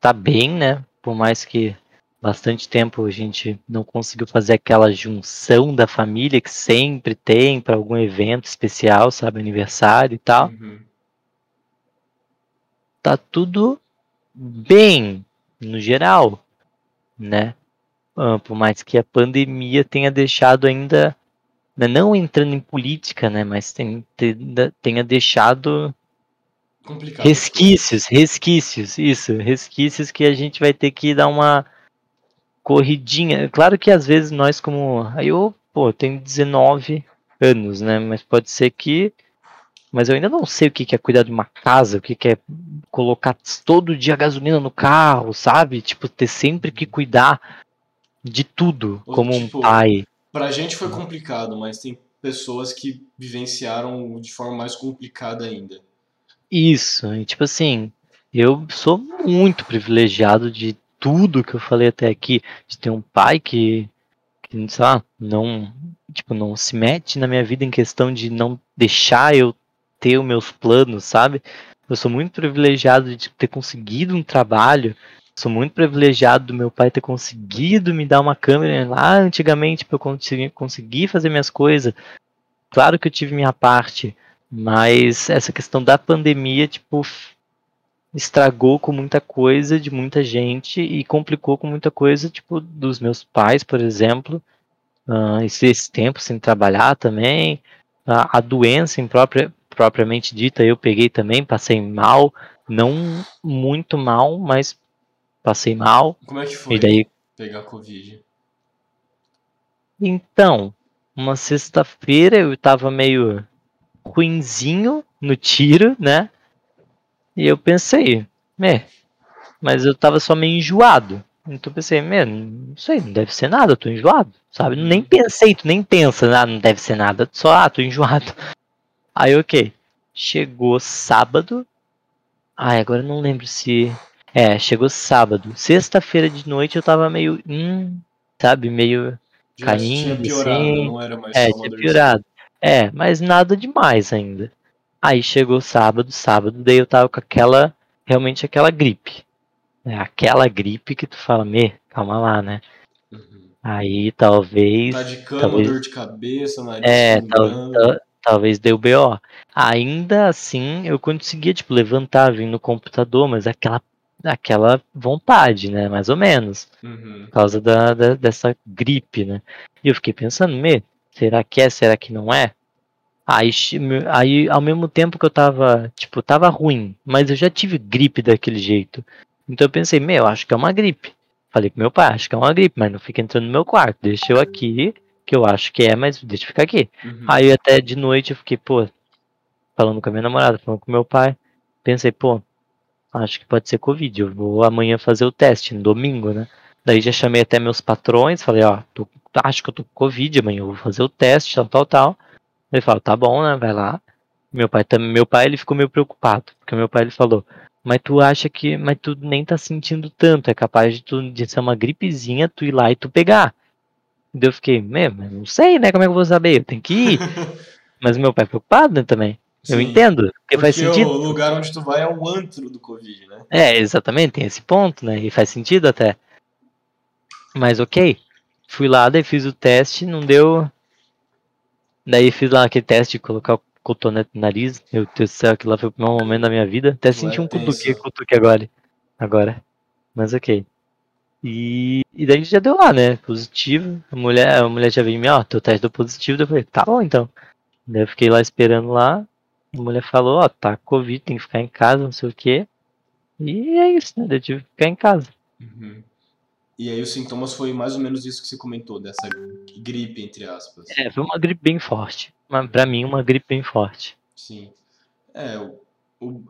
tá bem, né? Por mais que bastante tempo a gente não conseguiu fazer aquela junção da família que sempre tem para algum evento especial, sabe? Aniversário e tal
Uhum.
tá tudo bem no geral, né? Ah, por mais que a pandemia tenha deixado ainda, né, não entrando em política, né? Mas tenha, tenha deixado
Complicado.
resquícios, resquícios, isso, resquícios que a gente vai ter que dar uma corridinha. Claro que às vezes nós como, aí eu, pô, tenho 19 anos, né? Mas pode ser que mas eu ainda não sei o que é cuidar de uma casa, o que é colocar todo dia gasolina no carro, sabe? Tipo, ter sempre que cuidar de tudo,
Ou,
como um
tipo,
pai.
Pra gente foi complicado, mas tem pessoas que vivenciaram de forma mais complicada ainda.
Isso, e tipo assim, eu sou muito privilegiado de tudo que eu falei até aqui, de ter um pai que, que sei lá, não, tipo, não se mete na minha vida em questão de não deixar eu ter os meus planos, sabe? Eu sou muito privilegiado de ter conseguido um trabalho, sou muito privilegiado do meu pai ter conseguido me dar uma câmera lá antigamente para eu conseguir, conseguir fazer minhas coisas. Claro que eu tive minha parte, mas essa questão da pandemia, tipo, estragou com muita coisa de muita gente e complicou com muita coisa, tipo, dos meus pais, por exemplo. Ah, esse, esse tempo sem trabalhar também. a, a doença em própria, propriamente dita eu peguei também, passei mal, não muito mal, mas passei mal.
Como é que foi
E daí,
pegar Covid?
então, uma sexta-feira eu tava meio ruinzinho no tiro, né? E eu pensei, é, mas eu tava só meio enjoado. Então eu pensei, meu, não sei, não deve ser nada, eu tô enjoado, sabe? Nem pensei, tu nem pensa, ah, não deve ser nada, só, ah, tô enjoado. Aí, ok. Chegou sábado. Ai, agora eu não lembro se. É, chegou sábado. Sexta-feira de noite eu tava meio. Hum, sabe, meio.
Já
Caindo,
tinha piorado,
assim.
não era mais
É, tinha piorado. É, mas nada demais ainda. Aí chegou sábado, sábado, daí eu tava com aquela. Realmente aquela gripe. É aquela gripe que tu fala, me, calma lá, né?
Uhum.
Aí talvez.
Tá de cama,
talvez-
dor de cabeça, nariz
É, tal- tal- talvez deu BO. Ainda assim, eu conseguia, tipo, levantar, vir no computador, mas aquela, aquela vontade, né? Mais ou menos.
Uhum.
Por causa da, da- dessa gripe, né? E eu fiquei pensando, me, será que é? Será que não é? Aí, aí, ao mesmo tempo que eu tava, tipo, tava ruim, mas eu já tive gripe daquele jeito. Então eu pensei, meu, acho que é uma gripe. Falei com meu pai, acho que é uma gripe, mas não fica entrando no meu quarto. Deixa eu aqui, que eu acho que é, mas deixa eu ficar aqui.
Uhum.
Aí até de noite eu fiquei, pô, falando com a minha namorada, falando com meu pai. Pensei, pô, acho que pode ser Covid. Eu vou amanhã fazer o teste, no domingo, né? Daí já chamei até meus patrões, falei, ó, tô- acho que eu tô com Covid, amanhã eu vou fazer o teste, tal, tal, tal. Ele falou, tá bom, né? Vai lá. Meu pai também, meu pai ele ficou meio preocupado, porque meu pai ele falou, mas tu acha que, mas tu nem tá sentindo tanto, é capaz de tu de ser uma gripezinha, tu ir lá e tu pegar. Daí eu fiquei, mesmo, não sei, né? Como é que eu vou saber? Eu tenho que ir. Mas meu pai é preocupado né, também. Eu
Sim.
entendo, porque, faz
Porque
sentido.
o lugar onde tu vai é o antro do Covid, né?
É, exatamente, tem esse ponto, né? E faz sentido até. Mas ok. Fui lá, daí fiz o teste, não deu. Daí fiz lá aquele teste de colocar o cotonete no nariz. Meu Deus do céu, aquilo lá foi o pior momento da minha vida. Até
Tu
senti
é
um cutuque, cutuque agora. Agora. Mas ok. E, e daí já deu lá, né? Positivo. A mulher, a mulher já veio em mim, ó, teu teste deu positivo. Eu falei, tá bom então. Daí eu fiquei lá esperando lá. A mulher falou, ó, tá Covid, tem que ficar em casa, não sei o quê. E é isso, né? Eu tive que ficar em casa.
Uhum. E aí os sintomas foi mais ou menos isso que você comentou, dessa gripe, entre aspas.
É, foi uma gripe bem forte. Mas pra mim, uma gripe bem forte.
Sim. É, o, o-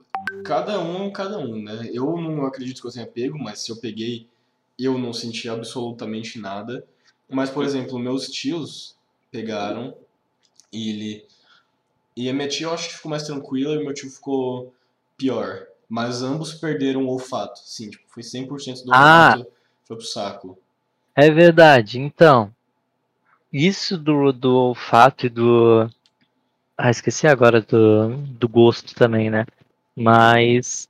cada um é cada um, né? Eu não acredito que eu tenha pego, mas se eu peguei, eu não senti absolutamente nada. Mas, por exemplo, meus tios pegaram e ele. E a minha tia eu acho que ficou mais tranquila e meu tio ficou pior. Mas ambos perderam o olfato. Sim, tipo, foi 100% do
Ah.
olfato foi pro saco.
É verdade. Então, isso do, do olfato e do. Ah, esqueci agora do, do gosto também, né? Mas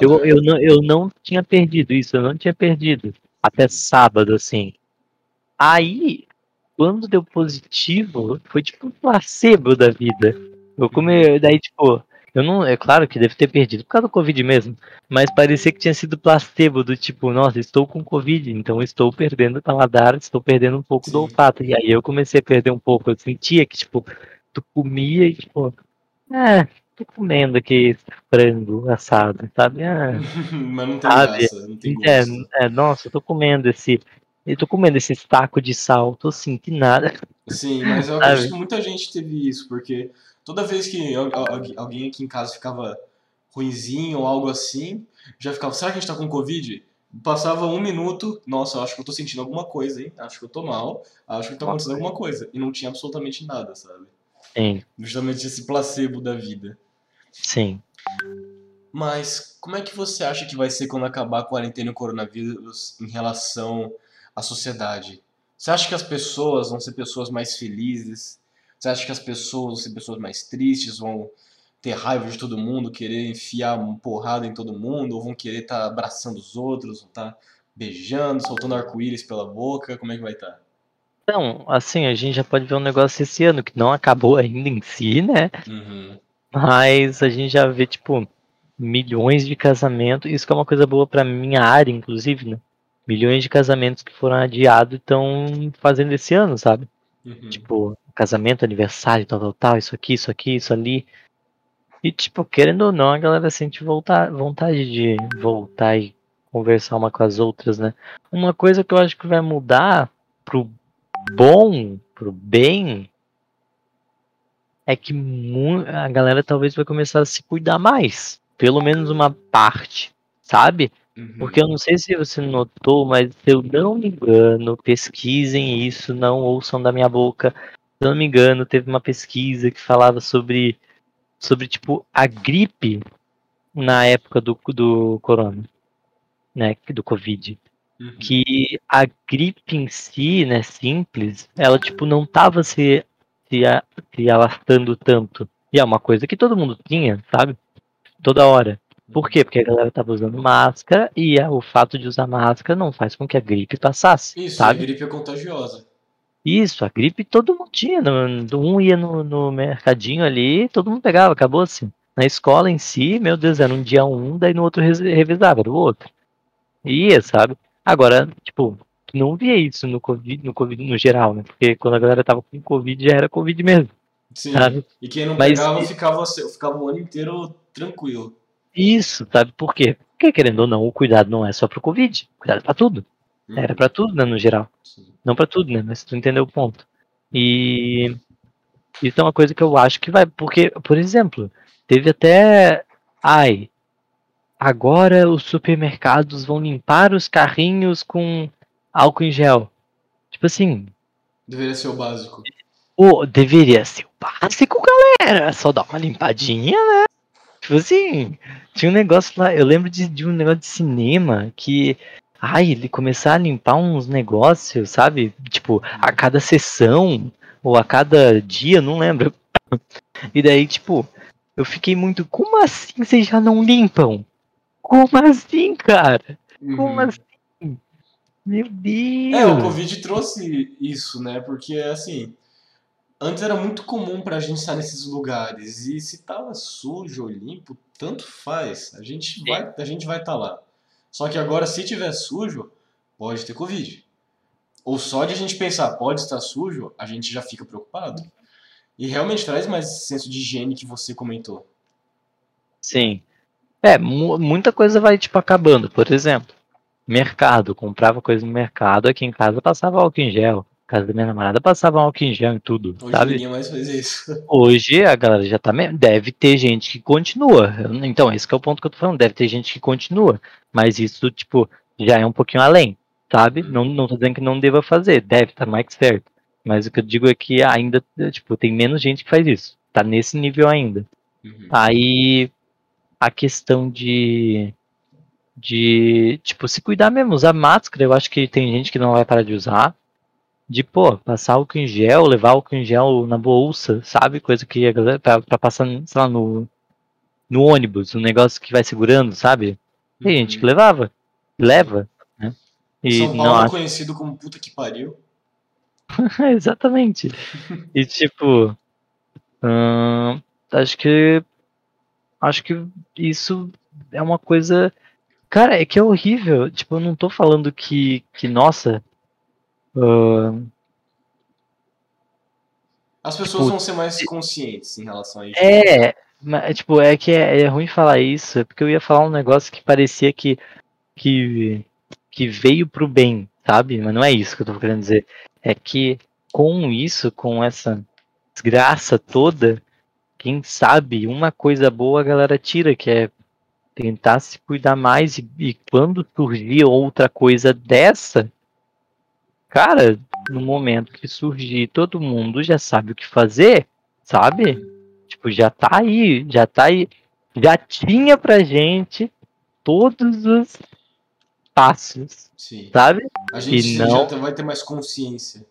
eu, eu, não, eu não tinha perdido isso, eu não tinha perdido. Até sábado, assim. Aí, quando deu positivo, foi tipo um placebo da vida. Eu come, daí, tipo, eu não. É claro que deve ter perdido por causa do Covid mesmo. Mas parecia que tinha sido placebo, do tipo, nossa, estou com Covid, então estou perdendo o paladar, estou perdendo um pouco do
Sim.
olfato. E aí eu comecei a perder um pouco. Eu sentia que, tipo, tu comia e, tipo, é, tô comendo aqui frango assado, sabe? Ah,
Mas não tem
Sabe?
graça, não tem
é,
gosto.
é, nossa, eu tô comendo esse. Eu tô comendo esse taco de sal, tô sentindo nada.
Sim, mas eu
Sabe?
acredito que muita gente teve isso, porque toda vez que al- al- alguém aqui em casa ficava ruinzinho ou algo assim, já ficava, será que a gente tá com Covid? Passava um minuto, nossa, eu acho que eu tô sentindo alguma coisa, hein? Acho que eu tô mal, acho que tá acontecendo alguma coisa. E não tinha absolutamente nada, sabe?
Sim,
Justamente esse placebo da vida.
sim.
Mas como é que você acha que vai ser quando acabar a quarentena e o coronavírus em relação à sociedade? Você acha que as pessoas vão ser pessoas mais felizes? Você acha que as pessoas vão ser pessoas mais tristes, vão ter raiva de todo mundo, querer enfiar uma porrada em todo mundo, ou vão querer estar abraçando os outros, vão estar beijando, soltando arco-íris pela boca? Como é que vai estar?
Então, assim, a gente já pode ver um negócio esse ano que não acabou ainda em si, né?
Uhum.
Mas a gente já vê, tipo, milhões de casamentos. Isso que é uma coisa boa pra minha área, inclusive, né? Milhões de casamentos que foram adiados e estão fazendo esse ano, sabe?
Uhum.
Tipo, casamento, aniversário, tal, tal, tal, isso aqui, isso aqui, isso ali. E, tipo, querendo ou não, a galera sente voltar, vontade de voltar e conversar uma com as outras, né? Uma coisa que eu acho que vai mudar pro bom, pro bem, é que a galera talvez vai começar a se cuidar mais. Pelo menos uma parte, sabe? Uhum. Porque eu não sei se você notou, mas se eu não me engano, pesquisem isso, não ouçam da minha boca. Se eu não me engano, teve uma pesquisa que falava sobre, sobre tipo, a gripe na época do, do corona, né? Do Covid. Uhum. Que a gripe em si, né, simples, ela, tipo, não tava se se, a, se alastrando tanto. E é uma coisa que todo mundo tinha, sabe? Toda hora. Por quê? Porque a galera tava usando máscara e o fato de usar máscara não faz com que a gripe passasse.
Isso,
sabe?
a gripe é contagiosa.
Isso, a gripe todo mundo tinha. Um ia no, no mercadinho ali, todo mundo pegava, acabou assim. Na escola em si, meu Deus, era um dia um, daí no outro revisava, era o outro. Ia, sabe? Agora, tipo, não via isso no Covid, no Covid no geral, né? Porque quando a galera tava com Covid já era Covid mesmo.
Sim. Sabe? E quem não Mas, pegava ficava, ficava o ano inteiro tranquilo.
Isso, sabe por quê? Porque querendo ou não, o cuidado não é só pro Covid, cuidado é pra tudo. Hum. Era para tudo, né, no geral. Sim. Não para tudo, né? Mas tu entendeu o ponto. E isso é uma coisa que eu acho que vai. Porque, por exemplo, teve até. Ai, agora os supermercados vão limpar os carrinhos com álcool em gel. Tipo assim.
Deveria ser o básico.
Oh, deveria ser o básico, galera. Só dar uma limpadinha, né? Tipo assim, tinha um negócio lá. Eu lembro de, de um negócio de cinema que. Ai, ele começar a limpar uns negócios, sabe? Tipo, a cada sessão, ou a cada dia, não lembro. E daí, tipo, eu fiquei muito. Como assim vocês já não limpam? Como assim, cara? Como uhum. assim? Meu Deus!
É, o Covid trouxe isso, né? Porque, assim, antes era muito comum pra gente estar nesses lugares. E se tava sujo ou limpo, tanto faz. A gente vai a gente vai estar tá lá. Só que agora, se tiver sujo, pode ter Covid. Ou só de a gente pensar, pode estar sujo, a gente já fica preocupado. E realmente traz mais esse senso de higiene que você comentou.
Sim. É, muita coisa vai, tipo, acabando. Por exemplo, mercado, comprava coisa no mercado, aqui em casa passava álcool em gel. Casa da minha namorada passava álcool em gel e tudo,
Hoje
sabe?
ninguém mais faz isso.
Hoje a galera já tá. Deve ter gente que continua. Então, esse é o ponto que eu tô falando. Deve ter gente que continua. Mas isso, tipo, já é um pouquinho além, sabe? Não, não tô dizendo que não deva fazer. Deve, tá mais certo. Mas o que eu digo é que ainda, tipo, tem menos gente que faz isso. Tá nesse nível ainda. Uhum. Aí a questão de de, tipo, se cuidar mesmo, usar máscara, eu acho que tem gente que não vai parar de usar. De, pô, passar álcool em gel, levar álcool em gel na bolsa, sabe? Coisa que a galera, pra, pra passar, sei lá, no, no ônibus, um negócio que vai segurando, sabe? Tem uhum. gente que levava, leva, né?
E São Paulo não é conhecido como puta que pariu.
Exatamente. e tipo, hum, acho que acho que isso é uma coisa Cara, é que é horrível. Tipo, eu não tô falando que, que nossa. Uh...
As pessoas tipo, vão ser mais conscientes em relação a isso.
É, mas, tipo, é que é, é, ruim falar isso, é porque eu ia falar um negócio que parecia que, que, que veio pro bem, sabe? Mas não é isso que eu tô querendo dizer. É que com isso, com essa desgraça toda, quem sabe uma coisa boa a galera tira, que é tentar se cuidar mais e, e quando surgir outra coisa dessa, cara, no momento que surgir, todo mundo já sabe o que fazer, sabe? Tipo, já tá aí, já tá aí, já tinha pra gente todos os passos, Sim. sabe?
A gente e não... já vai ter mais consciência.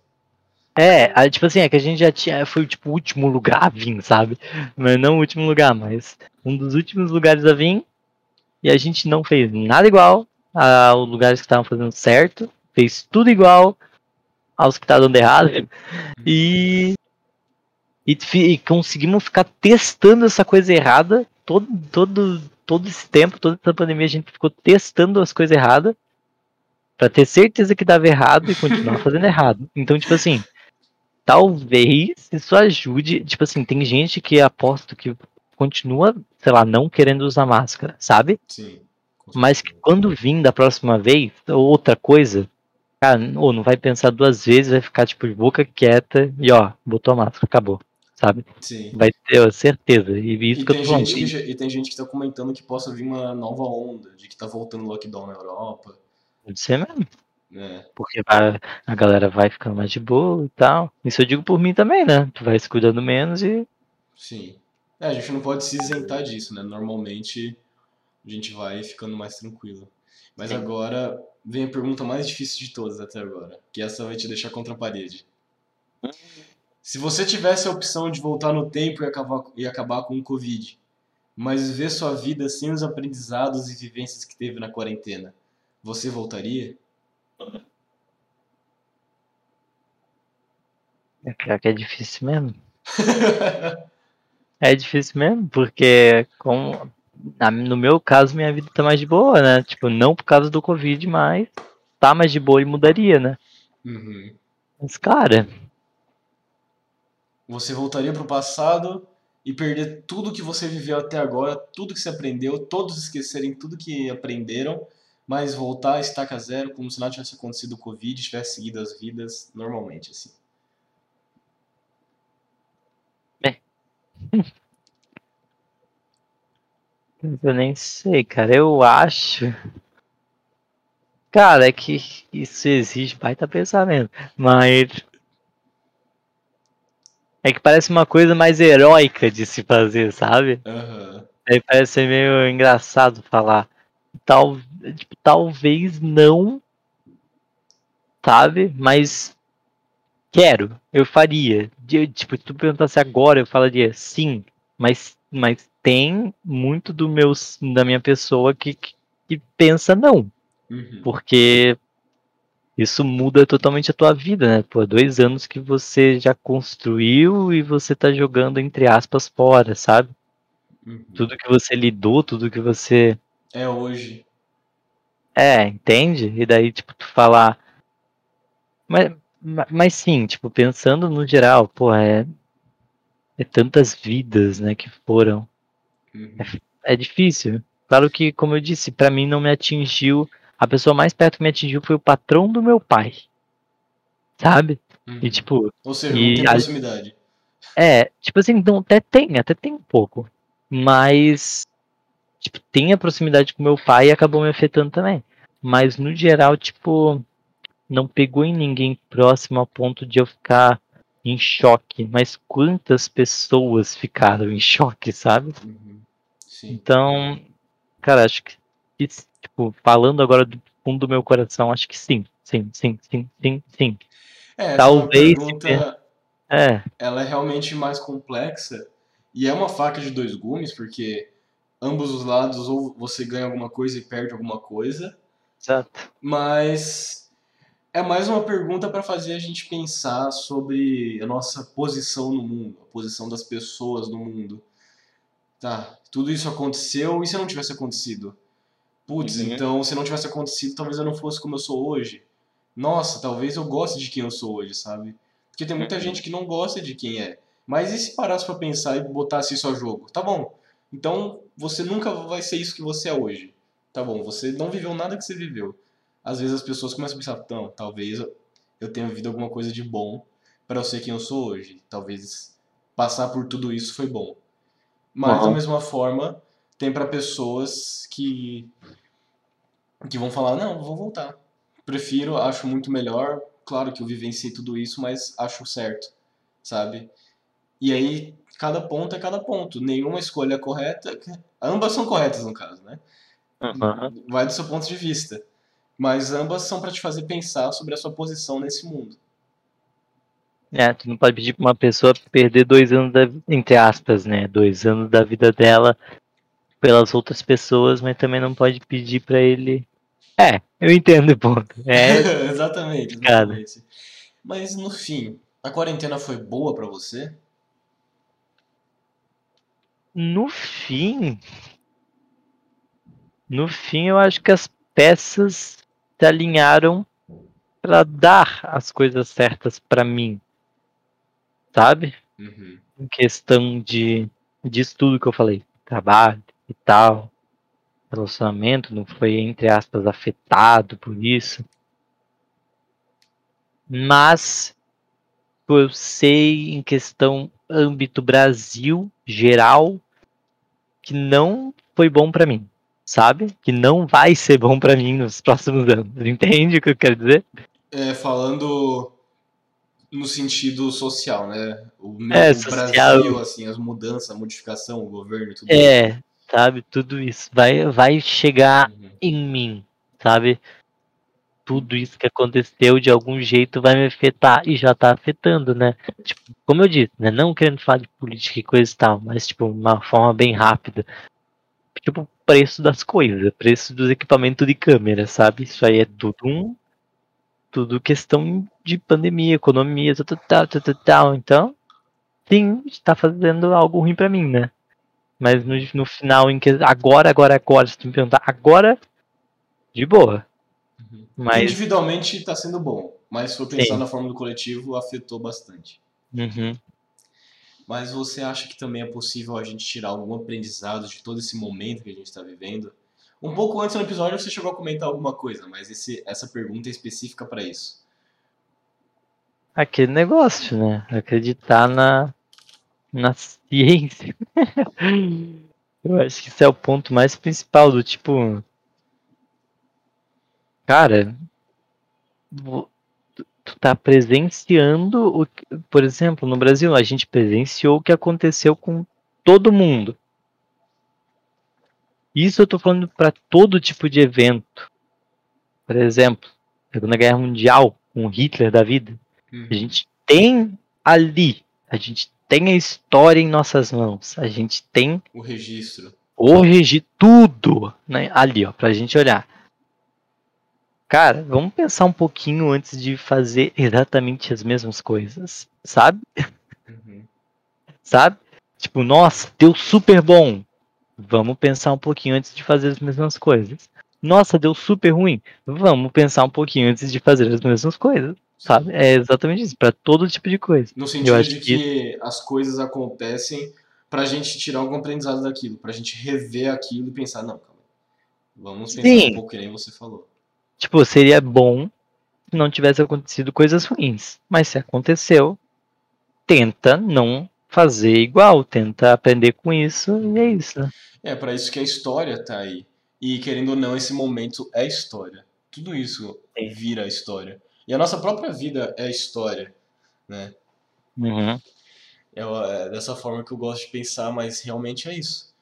É, tipo assim, é que a gente já tinha, foi tipo o último lugar a vir, sabe? Mas não o último lugar, mas um dos últimos lugares a vir e a gente não fez nada igual aos lugares que estavam fazendo certo, fez tudo igual aos que estavam dando errado e, e, e, conseguimos ficar testando essa coisa errada todo, todo, todo esse tempo, toda essa pandemia a gente ficou testando as coisas erradas para ter certeza que dava errado e continuar fazendo errado. Então, tipo assim, talvez isso ajude. Tipo assim, tem gente que aposto que continua, sei lá, não querendo usar máscara, sabe?
Sim.
Mas que quando vir da próxima vez, outra coisa, cara, ou não vai pensar duas vezes, vai ficar tipo de boca quieta e ó, botou a máscara, acabou. Sabe?
Sim.
Vai ter certeza. E isso
E
que eu
tem,
tô falando.
gente que, e tem gente que tá comentando que possa vir uma nova onda, de que tá voltando lockdown na Europa.
Pode ser mesmo.
né?
Porque vai- a galera vai ficando mais de boa e tal. Isso eu digo por mim também, né? Tu vai se cuidando menos e.
Sim. É, a gente não pode se isentar disso, né? Normalmente a gente vai ficando mais tranquilo. Mas
Sim.
agora vem a pergunta mais difícil de todas até agora, que essa vai te deixar contra a parede. Se você tivesse a opção de voltar no tempo e acabar, e acabar com o Covid, mas viver sua vida sem os aprendizados e vivências que teve na quarentena, você voltaria?
É pior que é difícil mesmo. É difícil mesmo, porque como na- no meu caso minha vida tá mais de boa, né? Tipo, não por causa do Covid, mas tá mais de boa e mudaria, né?
Uhum.
Mas, cara,
Você voltaria pro passado e perder tudo que você viveu até agora, tudo que você aprendeu, todos esquecerem tudo que aprenderam, mas voltar a estaca zero como se nada tivesse acontecido o Covid, tivesse seguido as vidas normalmente, assim.
eu nem sei, cara. Eu acho. Cara, é que isso exige baita pensamento. Mas. É que parece uma coisa mais heróica de se fazer, sabe?
Aham.
Aí parece ser meio engraçado falar. Tal, tipo, talvez não, sabe? Mas quero, eu faria. De- Tipo, se tu perguntasse agora, eu falaria sim, mas, mas tem muito do meu, da minha pessoa que, que, que pensa não,
Uhum.
porque isso muda totalmente a tua vida, né? Pô, dois anos que você já construiu e você tá jogando, entre aspas, fora, sabe?
Uhum.
Tudo que você lidou, tudo que você
É hoje.
É, entende? E daí, tipo, tu falar. Mas, ma- mas sim, tipo, pensando no geral, pô, é, é tantas vidas, né, que foram.
Uhum.
É difícil. Claro que, como eu disse, pra mim não me atingiu. A pessoa mais perto que me atingiu foi o patrão do meu pai. Sabe?
Uhum.
E tipo,
Ou seja, não
e
tem
a-
proximidade.
é, tipo assim, não, até tem, até tem um pouco. Mas, tipo, tem a proximidade com meu pai e acabou me afetando também. Mas, no geral, tipo, não pegou em ninguém próximo ao ponto de eu ficar em choque. Mas quantas pessoas ficaram em choque, sabe?
Uhum. Sim.
Então, cara, acho que, tipo, falando agora do fundo do meu coração, acho que sim. Sim, sim, sim, sim, sim.
É,
Talvez
pergunta,
É,
ela é realmente mais complexa e é uma faca de dois gumes, porque ambos os lados ou você ganha alguma coisa e perde alguma coisa,
exato.
mas é mais uma pergunta para fazer a gente pensar sobre a nossa posição no mundo, a posição das pessoas no mundo. Tá, tudo isso aconteceu e se não tivesse acontecido? Putz,
Uhum.
então se não tivesse acontecido, talvez eu não fosse como eu sou hoje. Nossa, talvez eu goste de quem eu sou hoje, sabe? Porque tem muita
Uhum.
gente que não gosta de quem é. Mas e se parasse pra pensar e botasse isso a jogo? Tá bom. Então você nunca vai ser isso que você é hoje. Tá bom, você não viveu nada que você viveu. Às vezes as pessoas começam a pensar, não, talvez eu- tenha vivido alguma coisa de bom para eu ser quem eu sou hoje. Talvez passar por tudo isso foi bom. Mas da
Uhum.
mesma forma, tem para pessoas que que vão falar, não, vou voltar. Prefiro, acho muito melhor. Claro que eu vivenciei tudo isso, mas acho certo, sabe? E aí, cada ponto é cada ponto. Nenhuma escolha é correta. Ambas são corretas, no caso, né?
Uhum.
Vai do seu ponto de vista. Mas ambas são para te fazer pensar sobre a sua posição nesse mundo.
É, tu não pode pedir pra uma pessoa perder dois anos da entre aspas, né? Dois anos da vida dela pelas outras pessoas, mas também não pode pedir pra ele. É, eu entendo o ponto. É,
exatamente, exatamente. Mas no fim, a quarentena foi boa para você?
no fim. No fim, eu acho que as peças se alinharam pra dar as coisas certas pra mim. sabe?
Uhum.
Em questão de disso tudo que eu falei, trabalho e tal, relacionamento não foi entre aspas afetado por isso. Mas eu sei em questão âmbito Brasil geral que não foi bom para mim, sabe? Que não vai ser bom para mim nos próximos anos. Entende o que eu quero dizer?
É, falando no sentido social, né? O,
É,
o
social.
Brasil, assim, as mudanças, a modificação, o governo e tudo
É, sabe? Tudo isso vai vai chegar
Uhum.
em mim, sabe? Tudo isso que aconteceu de algum jeito vai me afetar e já tá afetando, né? Tipo, como eu disse, né? Não querendo falar de política e coisa e tal, mas tipo, uma forma bem rápida. Tipo, preço das coisas, preço dos equipamentos de câmera, sabe? Isso aí é tudo um. Tudo questão de pandemia, economia, tal, tal, tal, tal, tal. Então, sim, está fazendo algo ruim pra mim, né? Mas no, no final, em que agora, agora, agora, se tu me perguntar, agora, de boa.
Uhum.
Mas,
Individualmente tá sendo bom, mas se for pensar
Sim.
na forma do coletivo, afetou bastante.
uhum.
Mas você acha que também é possível a gente tirar algum aprendizado de todo esse momento que a gente está vivendo? Um pouco antes no episódio você chegou a comentar alguma coisa, mas esse, essa pergunta é específica para isso.
aquele negócio, né? Acreditar na, na ciência. Eu acho que esse é o ponto mais principal do tipo. Cara, tu tá presenciando o que- por exemplo, no Brasil, a gente presenciou o que aconteceu com todo mundo. Isso eu tô falando para todo tipo de evento. Por exemplo, Segunda Guerra Mundial, com Hitler da vida. A gente tem ali, a gente tem a história em nossas mãos, a gente tem
O registro.
o regi tudo né, ali, ó, pra gente olhar. Cara, vamos pensar um pouquinho antes de fazer exatamente as mesmas coisas, sabe?
Uhum.
Sabe? Tipo, nossa, deu super bom. Vamos pensar um pouquinho antes de fazer as mesmas coisas. Nossa, deu super ruim. Vamos pensar um pouquinho antes de fazer as mesmas coisas, sabe? É exatamente isso, pra todo tipo de coisa.
No sentido de
que-
que as coisas acontecem pra gente tirar algum aprendizado daquilo, pra gente rever aquilo e pensar, não, calma. Vamos pensar
Sim.
um pouco que nem você falou.
Tipo, seria bom se não tivesse acontecido coisas ruins. Mas se aconteceu, tenta não fazer igual, tenta aprender com isso e é isso. né?
É, pra isso que a história tá aí. E querendo ou não, esse momento é história. Tudo isso vira história. E a nossa própria vida é história, né?
Uhum.
É, é dessa forma que eu gosto de pensar, mas realmente é isso.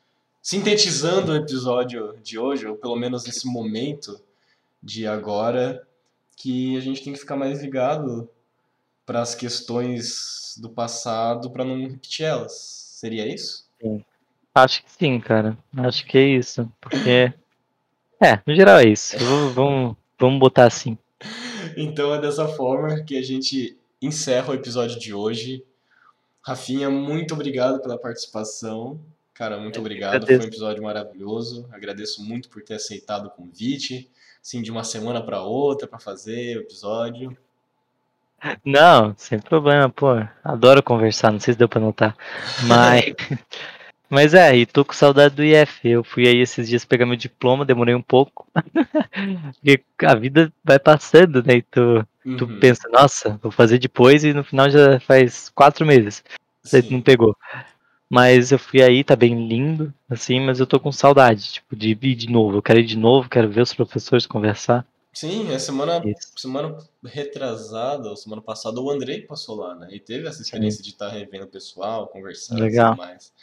Sintetizando o episódio de hoje, ou pelo menos nesse momento de agora, que a gente tem que ficar mais ligado para as questões do passado para não repetir elas. Seria isso?
Acho que sim, cara. Acho que é isso. Porque. É, no geral é isso. Vamos, vamos, vamos botar assim.
Então é dessa forma que a gente encerra o episódio de hoje. Rafinha, muito obrigado pela participação. Cara, muito obrigado. Foi um episódio maravilhoso. Agradeço muito por ter aceitado o convite. Assim, de uma semana para outra para fazer o episódio.
Não, sem problema, pô. Adoro conversar, não sei se deu pra notar. Mas. Mas é, e tô com saudade do IF. Eu fui aí esses dias pegar meu diploma, demorei um pouco. Porque a vida vai passando, né? E tu, tu
Uhum,
pensa, nossa, vou fazer depois e no final já faz quatro meses. Você não pegou. Mas eu fui aí, tá bem lindo, assim, mas eu tô com saudade, tipo, de ir de novo. Eu quero ir de novo, quero ver os professores conversar.
Sim, é semana,
Isso.
semana retrasada, ou semana passada, o Andrei passou lá, né? E teve essa experiência de estar revendo o pessoal, conversando e tudo mais.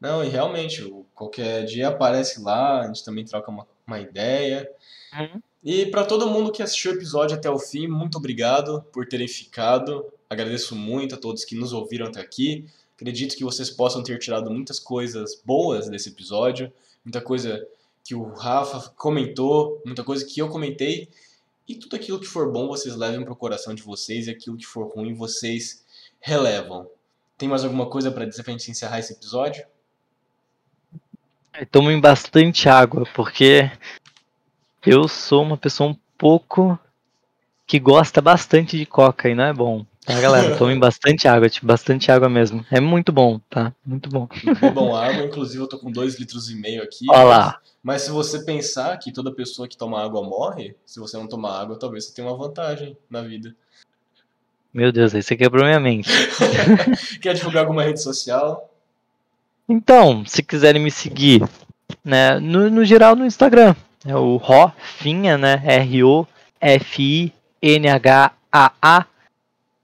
Não, e realmente, qualquer dia aparece lá, a gente também troca uma, uma ideia.
Uhum.
E para todo mundo que assistiu o episódio até o fim, muito obrigado por terem ficado. Agradeço muito a todos que nos ouviram até aqui. Acredito que vocês possam ter tirado muitas coisas boas desse episódio, muita coisa que o Rafa comentou, muita coisa que eu comentei. E tudo aquilo que for bom vocês levem pro coração de vocês e aquilo que for ruim vocês relevam. Tem mais alguma coisa para dizer pra gente encerrar esse episódio?
E Tomem bastante água, porque eu sou uma pessoa um pouco que gosta bastante de coca e não é bom. Tá, galera? Tomem bastante água, tipo, bastante água mesmo. É muito bom, tá? Muito bom.
Bebam água, inclusive eu tô com 2 litros e meio aqui.
Olha lá.
Mas se você pensar que toda pessoa que toma água morre, se você não tomar água, talvez você tenha uma vantagem na vida.
Meu Deus, aí você quebrou minha mente.
Quer divulgar alguma rede social?
Então, se quiserem me seguir, né, no, no geral no Instagram, é o Rofinha, né, R-O-F-I-N-H-A-A,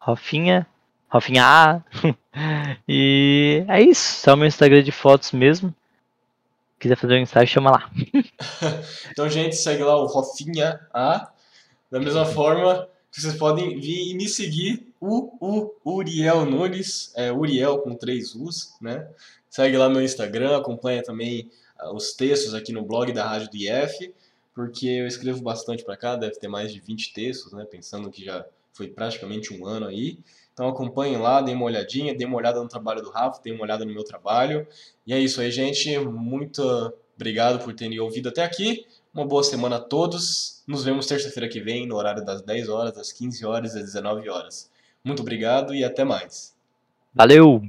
Rofinha, Rofinha A, e é isso, é o meu Instagram de fotos mesmo, quiser fazer um ensaio, chama lá.
então, gente, segue lá o Rofinha A, da mesma forma vocês podem vir e me seguir, o, o Uriel Nunes, é Uriel com três U's, né? Segue lá meu Instagram, acompanha também uh, os textos aqui no blog da Rádio do IF, porque eu escrevo bastante para cá, deve ter mais de 20 textos, né? Pensando que já foi praticamente um ano aí. Então acompanhem lá, dê uma olhadinha, dê uma olhada no trabalho do Rafa, dê uma olhada no meu trabalho. E é isso aí, gente. Muito obrigado por terem ouvido até aqui. Uma boa semana a todos. Nos vemos terça-feira que vem, no horário das 10 horas, das 15 horas das 19 horas. Muito obrigado e até mais.
Valeu!